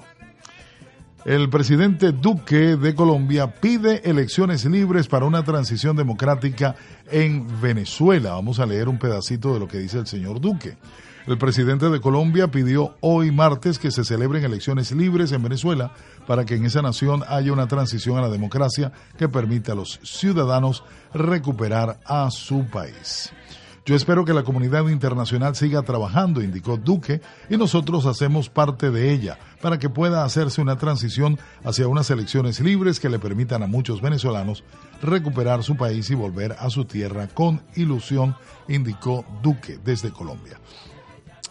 S1: El presidente Duque de Colombia pide elecciones libres para una transición democrática en Venezuela. Vamos a leer un pedacito de lo que dice el señor Duque. El presidente de Colombia pidió hoy martes que se celebren elecciones libres en Venezuela para que en esa nación haya una transición a la democracia que permita a los ciudadanos recuperar a su país. Yo espero que la comunidad internacional siga trabajando, indicó Duque, y nosotros hacemos parte de ella para que pueda hacerse una transición hacia unas elecciones libres que le permitan a muchos venezolanos recuperar su país y volver a su tierra con ilusión, indicó Duque desde Colombia.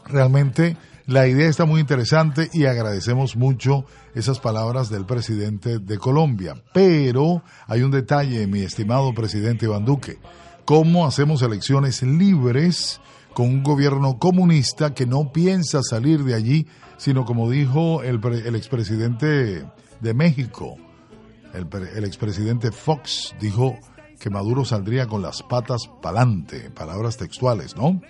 S1: Realmente la idea está muy interesante y agradecemos mucho esas palabras del presidente de Colombia. Pero hay un detalle, mi estimado presidente Iván Duque. ¿Cómo hacemos elecciones libres con un gobierno comunista que no piensa salir de allí, sino como dijo el, el expresidente de México, el, el expresidente Fox, dijo que Maduro saldría con las patas pa'lante, palabras textuales, ¿no?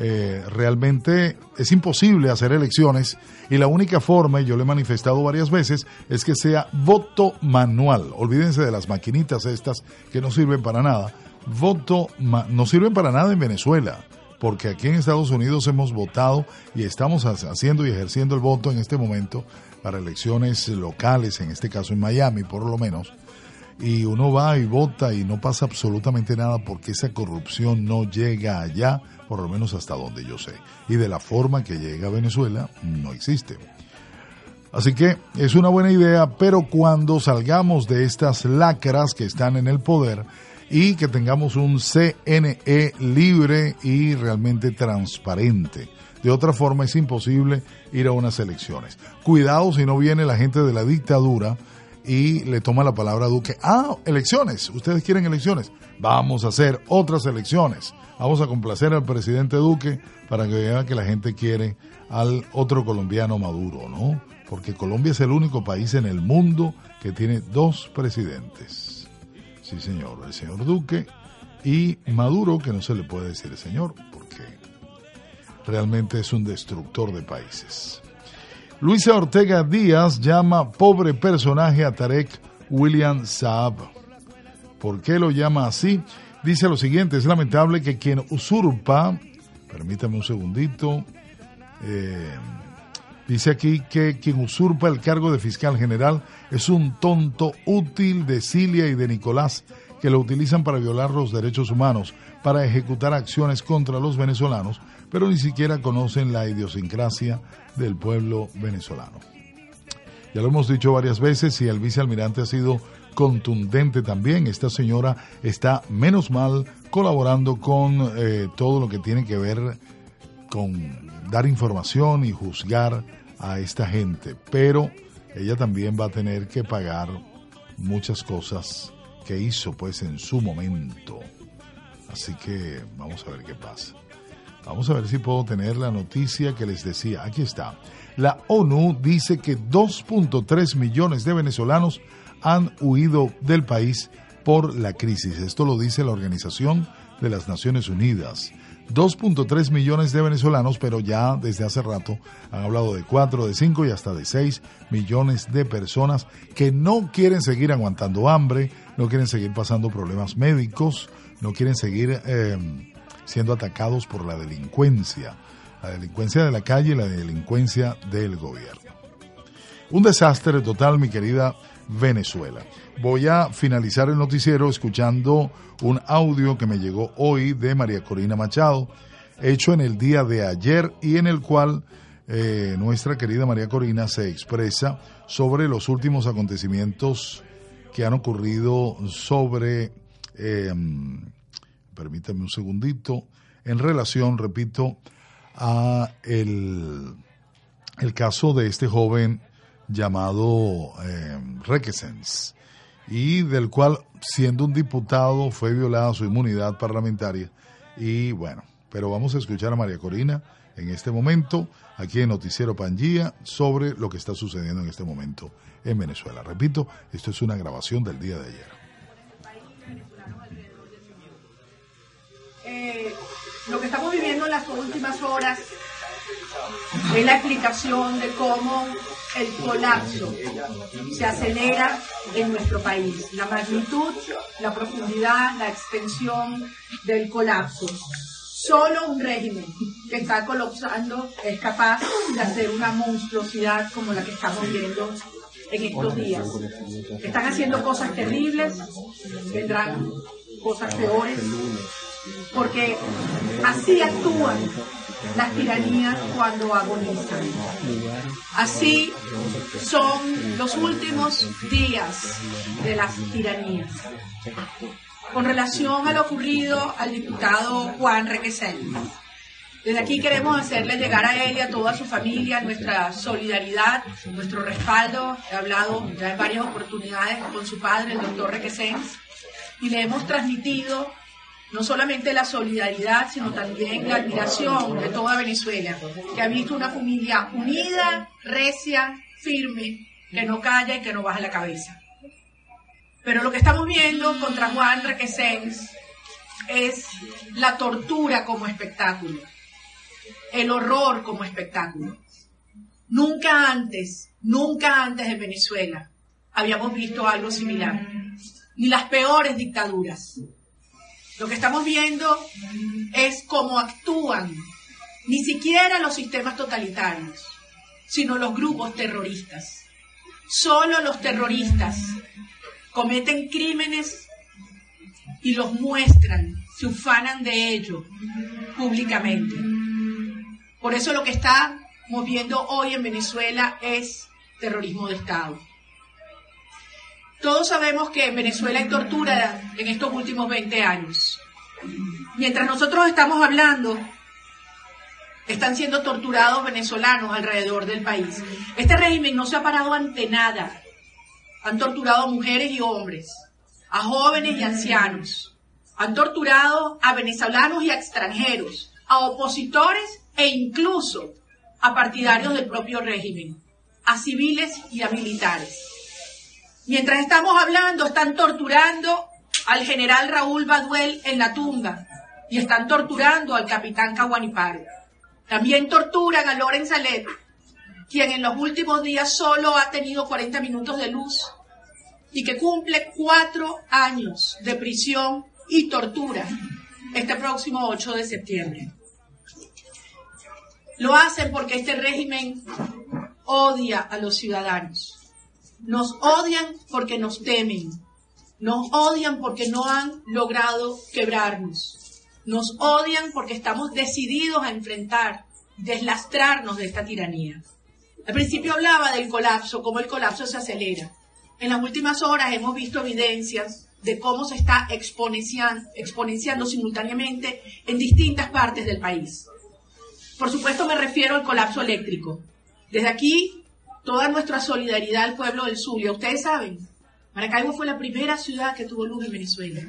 S1: Eh, realmente es imposible hacer elecciones y la única forma, y yo lo he manifestado varias veces, es que sea voto manual. Olvídense de las maquinitas estas que no sirven para nada. Voto no sirven para nada en Venezuela, porque aquí en Estados Unidos hemos votado y estamos haciendo y ejerciendo el voto en este momento para elecciones locales, en este caso en Miami por lo menos y uno va y vota y no pasa absolutamente nada porque esa corrupción no llega allá, por lo menos hasta donde yo sé. Y de la forma que llega a Venezuela no existe. Así que es una buena idea, pero cuando salgamos de estas lacras que están en el poder y que tengamos un CNE libre y realmente transparente. De otra forma es imposible ir a unas elecciones. Cuidado si no viene la gente de la dictadura y le toma la palabra a Duque. Ah, elecciones. Ustedes quieren elecciones. Vamos a hacer otras elecciones. Vamos a complacer al presidente Duque para que vea que la gente quiere al otro colombiano Maduro, ¿no? Porque Colombia es el único país en el mundo que tiene dos presidentes. Sí, señor, el señor Duque y Maduro, que no se le puede decir el señor, porque realmente es un destructor de países. Luisa Ortega Díaz llama pobre personaje a Tarek William Saab. ¿Por qué lo llama así? Dice lo siguiente, es lamentable que quien usurpa, permítame un segundito, eh, dice aquí que quien usurpa el cargo de fiscal general es un tonto útil de Cilia y de Nicolás que lo utilizan para violar los derechos humanos, para ejecutar acciones contra los venezolanos, pero ni siquiera conocen la idiosincrasia del pueblo venezolano. Ya lo hemos dicho varias veces y el vicealmirante ha sido contundente también. Esta señora está menos mal colaborando con eh, todo lo que tiene que ver con dar información y juzgar a esta gente, pero ella también va a tener que pagar muchas cosas que hizo pues en su momento. Así que vamos a ver qué pasa. Vamos a ver si puedo tener la noticia que les decía. Aquí está. La ONU dice que 2.3 millones de venezolanos han huido del país por la crisis. Esto lo dice la Organización de las Naciones Unidas. 2.3 millones de venezolanos, pero ya desde hace rato han hablado de 4, de 5 y hasta de 6 millones de personas que no quieren seguir aguantando hambre, no quieren seguir pasando problemas médicos, no quieren seguir eh, siendo atacados por la delincuencia, la delincuencia de la calle y la delincuencia del gobierno. Un desastre total, mi querida Venezuela. Voy a finalizar el noticiero escuchando un audio que me llegó hoy de María Corina Machado, hecho en el día de ayer y en el cual eh, nuestra querida María Corina se expresa sobre los últimos acontecimientos que han ocurrido sobre, eh, permítame un segundito, en relación, repito, a el, el caso de este joven llamado eh, Requesens y del cual, siendo un diputado, fue violada su inmunidad parlamentaria. Y bueno, pero vamos a escuchar a María Corina en este momento, aquí en Noticiero Pangía, sobre lo que está sucediendo en este momento en Venezuela. Repito, esto es una grabación del día de ayer.
S17: Eh, lo que estamos viviendo en las últimas horas es la explicación de cómo el colapso se acelera en nuestro país. La magnitud, la profundidad, la extensión del colapso. Solo un régimen que está colapsando es capaz de hacer una monstruosidad como la que estamos viendo en estos días. Están haciendo cosas terribles, vendrán cosas peores, porque así actúan las tiranías cuando agonizan. Así son los últimos días de las tiranías. Con relación a lo ocurrido al diputado Juan Requesel, desde aquí queremos hacerle llegar a él y a toda su familia nuestra solidaridad, nuestro respaldo. He hablado ya en varias oportunidades con su padre, el doctor Requesens, y le hemos transmitido no solamente la solidaridad, sino también la admiración de toda Venezuela, que ha visto una familia unida, recia, firme, que no calla y que no baja la cabeza. Pero lo que estamos viendo contra Juan Requesens es la tortura como espectáculo, el horror como espectáculo. Nunca antes, nunca antes en Venezuela habíamos visto algo similar, ni las peores dictaduras. Lo que estamos viendo es cómo actúan ni siquiera los sistemas totalitarios, sino los grupos terroristas. Solo los terroristas cometen crímenes y los muestran, se ufanan de ello públicamente. Por eso lo que estamos viendo hoy en Venezuela es terrorismo de Estado. Todos sabemos que en Venezuela hay tortura en estos últimos 20 años. Mientras nosotros estamos hablando, están siendo torturados venezolanos alrededor del país. Este régimen no se ha parado ante nada. Han torturado a mujeres y hombres, a jóvenes y ancianos. Han torturado a venezolanos y a extranjeros, a opositores e incluso a partidarios del propio régimen, a civiles y a militares. Mientras estamos hablando, están torturando al general Raúl Baduel en la tumba y están torturando al capitán Caguaniparo. También torturan a Loren Salet, quien en los últimos días solo ha tenido 40 minutos de luz y que cumple cuatro años de prisión y tortura este próximo 8 de septiembre. Lo hacen porque este régimen odia a los ciudadanos. Nos odian porque nos temen. Nos odian porque no han logrado quebrarnos. Nos odian porque estamos decididos a enfrentar, deslastrarnos de esta tiranía. Al principio hablaba del colapso, cómo el colapso se acelera. En las últimas horas hemos visto evidencias de cómo se está exponenciando, exponenciando simultáneamente en distintas partes del país. Por supuesto me refiero al colapso eléctrico. Desde aquí toda nuestra solidaridad al pueblo del Zulia. Ustedes saben, Maracaibo fue la primera ciudad que tuvo luz en Venezuela.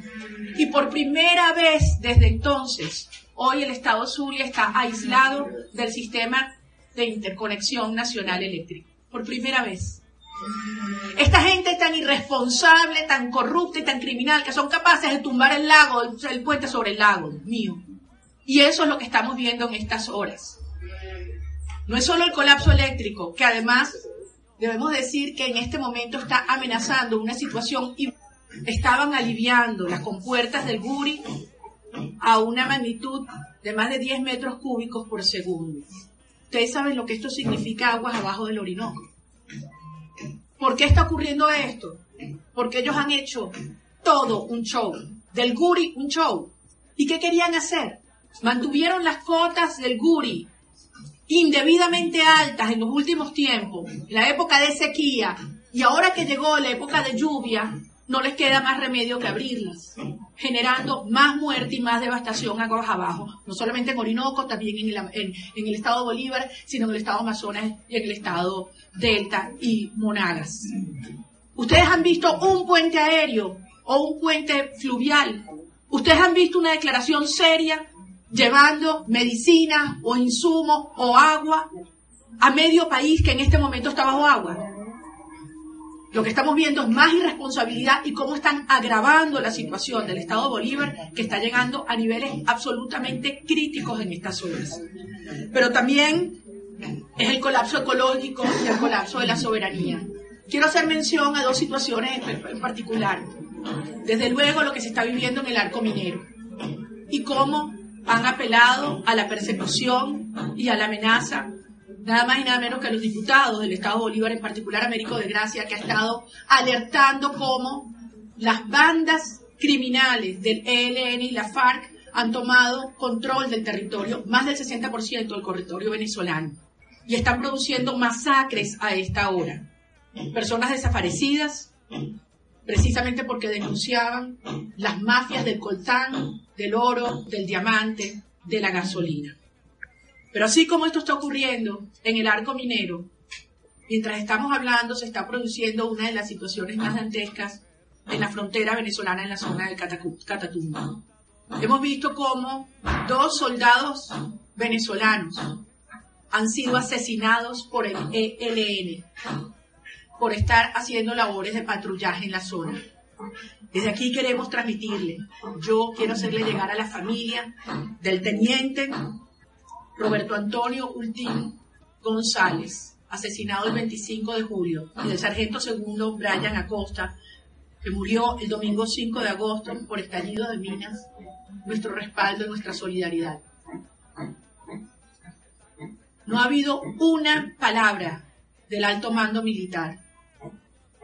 S17: Y por primera vez desde entonces, hoy el estado Zulia está aislado del sistema de interconexión nacional eléctrico. Por primera vez. Esta gente tan irresponsable, tan corrupta y tan criminal que son capaces de tumbar el lago, el, puente sobre el lago, mío. Y eso es lo que estamos viendo en estas horas. No es solo el colapso eléctrico, que además debemos decir que en este momento está amenazando una situación y estaban aliviando las compuertas del Guri a una magnitud de más de 10 metros cúbicos por segundo. Ustedes saben lo que esto significa aguas abajo del Orinoco. ¿Por qué está ocurriendo esto? Porque ellos han hecho todo un show, del Guri un show. ¿Y qué querían hacer? Mantuvieron las cotas del Guri indebidamente altas en los últimos tiempos, la época de sequía, y ahora que llegó la época de lluvia, no les queda más remedio que abrirlas, generando más muerte y más devastación aguas abajo, no solamente en Orinoco, también en el, estado Bolívar, sino en el estado Amazonas y en el estado Delta y Monagas. Ustedes han visto un puente aéreo o un puente fluvial. Ustedes han visto una declaración seria llevando medicina o insumos o agua a medio país que en este momento está bajo agua. Lo que estamos viendo es más irresponsabilidad y cómo están agravando la situación del Estado Bolívar, que está llegando a niveles absolutamente críticos en estas horas. Pero también es el colapso ecológico y el colapso de la soberanía. Quiero hacer mención a dos situaciones en particular. Desde luego lo que se está viviendo en el arco minero y cómo han apelado a la persecución y a la amenaza, nada más y nada menos que a los diputados del Estado Bolívar, en particular Américo de Gracia, que ha estado alertando cómo las bandas criminales del ELN y la FARC han tomado control del territorio, más del 60% del territorio venezolano, y están produciendo masacres a esta hora. Personas desaparecidas, precisamente porque denunciaban las mafias del coltán, del oro, del diamante, de la gasolina. Pero así como esto está ocurriendo en el arco minero, mientras estamos hablando se está produciendo una de las situaciones más dantescas en la frontera venezolana en la zona del Catatumbo. Hemos visto cómo dos soldados venezolanos han sido asesinados por el ELN por estar haciendo labores de patrullaje en la zona. Desde aquí queremos transmitirle, yo quiero hacerle llegar a la familia del teniente Roberto Antonio Ultín González, asesinado el 25 de julio, y del sargento segundo Brian Acosta, que murió el domingo 5 de agosto por estallido de minas, nuestro respaldo y nuestra solidaridad. No ha habido una palabra del alto mando militar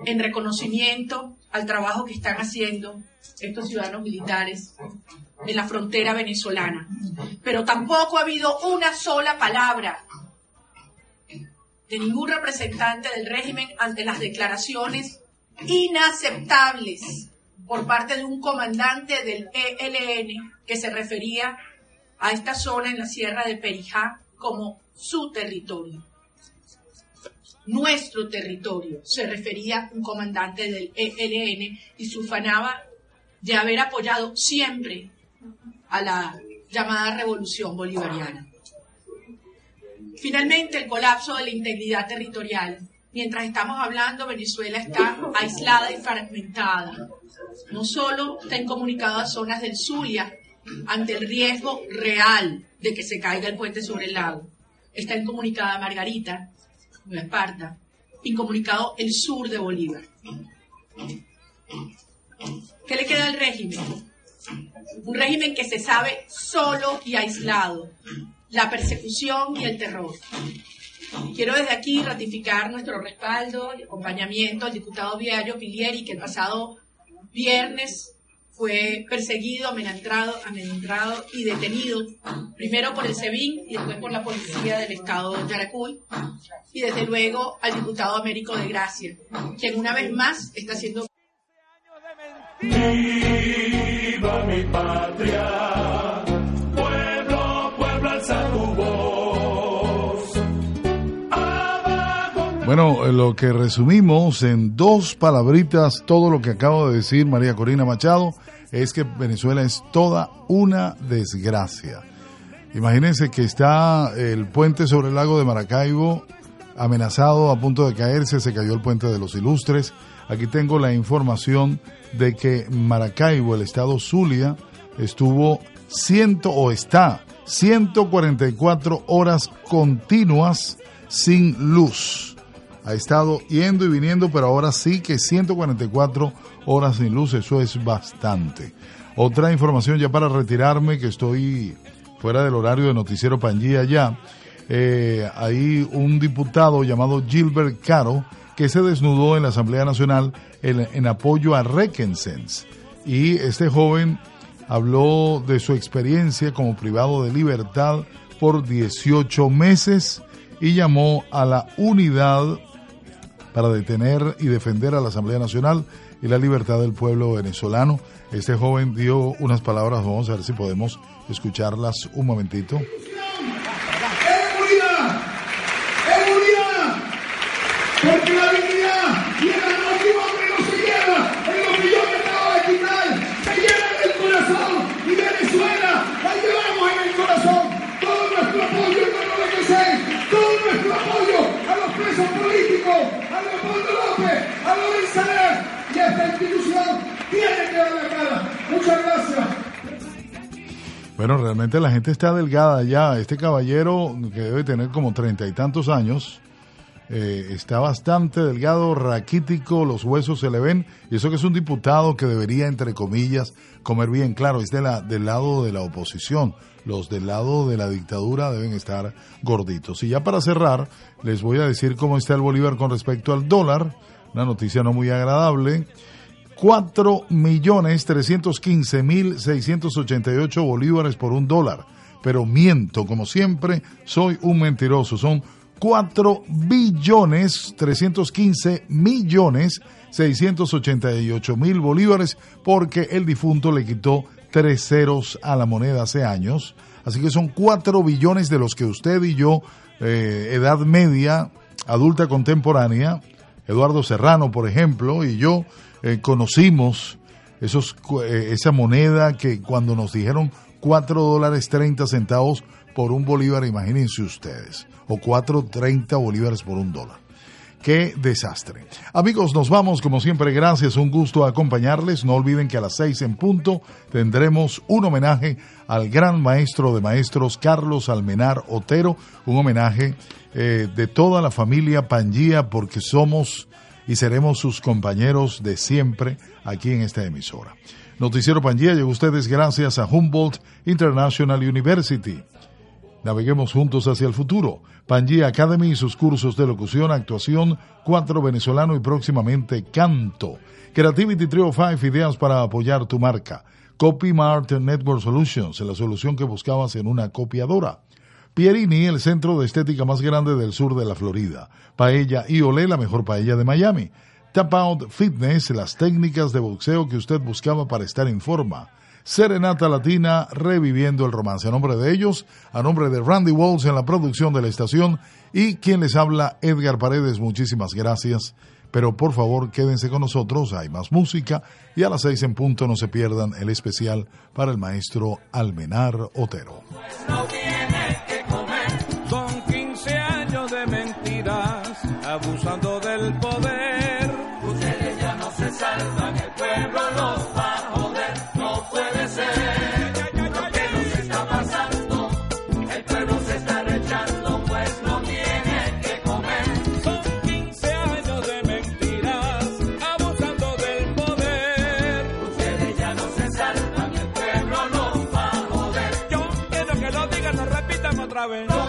S17: en reconocimiento al trabajo que están haciendo estos ciudadanos militares en la frontera venezolana. Pero tampoco ha habido una sola palabra de ningún representante del régimen ante las declaraciones inaceptables por parte de un comandante del ELN que se refería a esta zona en la sierra de Perijá como su territorio. Nuestro territorio, se refería un comandante del ELN y se ufanaba de haber apoyado siempre a la llamada revolución bolivariana. Finalmente, el colapso de la integridad territorial. Mientras estamos hablando, Venezuela está aislada y fragmentada. No solo está incomunicada zonas del Zulia ante el riesgo real de que se caiga el puente sobre el lago. Está incomunicada Margarita, Nueva Esparta, incomunicado el sur de Bolívar. ¿Qué le queda al régimen? Un régimen que se sabe solo y aislado, la persecución y el terror. Quiero desde aquí ratificar nuestro respaldo y acompañamiento al diputado Viario Pilieri, que el pasado viernes fue perseguido, amenazado, amenazado y detenido, primero por el SEBIN y después por la policía del estado de Yaracuy, y desde luego al diputado Américo de Gracia, quien una vez más está siendo...
S18: Viva mi patria, pueblo, pueblo, alza
S1: Bueno, lo que resumimos en dos palabritas, todo lo que acabo de decir María Corina Machado, es que Venezuela es toda una desgracia. Imagínense que está el puente sobre el lago de Maracaibo amenazado, a punto de caerse, se cayó el puente de los Ilustres. Aquí tengo la información de que Maracaibo, el estado Zulia, estuvo ciento o está 144 horas continuas sin luz. Ha estado yendo y viniendo, pero ahora sí que 144 horas sin luz, eso es bastante. Otra información ya para retirarme, que estoy fuera del horario de Noticiero Pangía ya. Eh, hay un diputado llamado Gilbert Caro que se desnudó en la Asamblea Nacional en, apoyo a Reckensens. Y este joven habló de su experiencia como privado de libertad por 18 meses y llamó a la unidad para detener y defender a la Asamblea Nacional y la libertad del pueblo venezolano. Este joven dio unas palabras, vamos a ver si podemos escucharlas un momentito.
S18: Porque la Muchas gracias.
S1: Bueno, realmente la gente está delgada ya. Este caballero, que debe tener como treinta y tantos años, eh, está bastante delgado, raquítico, los huesos se le ven, y eso que es un diputado que debería, entre comillas, comer bien. Claro, es de la, del lado de la oposición. Los del lado de la dictadura deben estar gorditos. Y ya para cerrar, les voy a decir cómo está el Bolívar con respecto al dólar. Una noticia no muy agradable. 4 millones 315 mil 688 bolívares por un dólar. Pero miento, como siempre, soy un mentiroso. Son 4 billones 315 millones 688 mil bolívares porque el difunto le quitó tres ceros a la moneda hace años. Así que son 4 billones de los que usted y yo, eh, edad media, adulta contemporánea, Eduardo Serrano, por ejemplo, y yo eh, conocimos esos, eh, esa moneda que cuando nos dijeron 4 dólares 30 centavos por un bolívar, imagínense ustedes o 4.30 bolívares por un dólar. Qué desastre. Amigos, nos vamos como siempre. Gracias, un gusto acompañarles. No olviden que a las seis en punto tendremos un homenaje al gran maestro de maestros Carlos Almenar Otero. Un homenaje eh, de toda la familia Pangía porque somos y seremos sus compañeros de siempre aquí en esta emisora. Noticiero Pangía llegó a ustedes gracias a Humboldt International University. Naveguemos juntos hacia el futuro. Pangea Academy y sus cursos de locución, actuación, cuatro venezolano y próximamente canto. Creativity Trio 5, ideas para apoyar tu marca. Copy Mart Network Solutions, la solución que buscabas en una copiadora. Pierini, el centro de estética más grande del sur de la Florida. Paella y Olé, la mejor paella de Miami. Tap Out Fitness, las técnicas de boxeo que usted buscaba para estar en forma. Serenata Latina, reviviendo el romance. A nombre de ellos, a nombre de Randy Walls en la producción de la estación y quien les habla, Edgar Paredes, muchísimas gracias. Pero por favor, quédense con nosotros, hay más música y a las seis en punto no se pierdan el especial para el maestro Almenar Otero.
S19: No
S18: saben.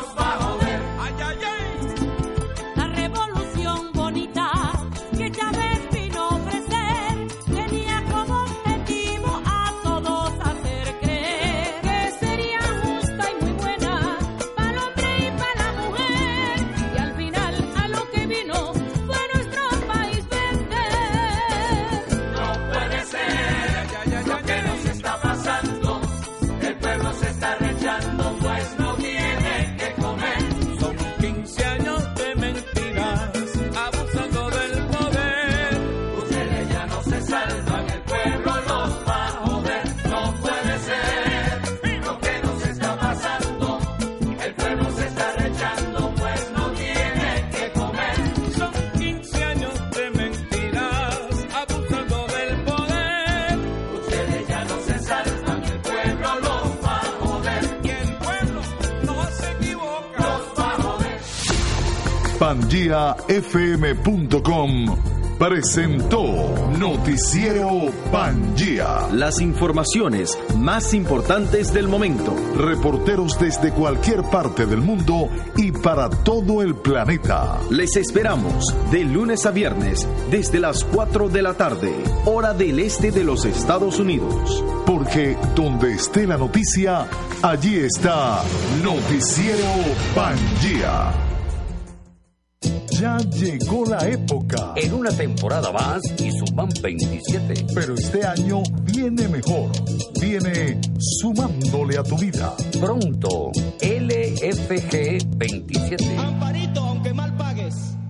S1: PangiaFM.com presentó Noticiero Pangía.
S2: Las informaciones más importantes del momento.
S1: Reporteros desde cualquier parte del mundo y para todo el planeta.
S2: Les esperamos de lunes a viernes desde las 4 de la tarde, hora del este de los Estados Unidos.
S1: Porque donde esté la noticia, allí está Noticiero Pangía. Llegó la época.
S7: En una temporada más y suman 27.
S1: Pero este año viene mejor. Viene sumándole a tu vida.
S7: Pronto,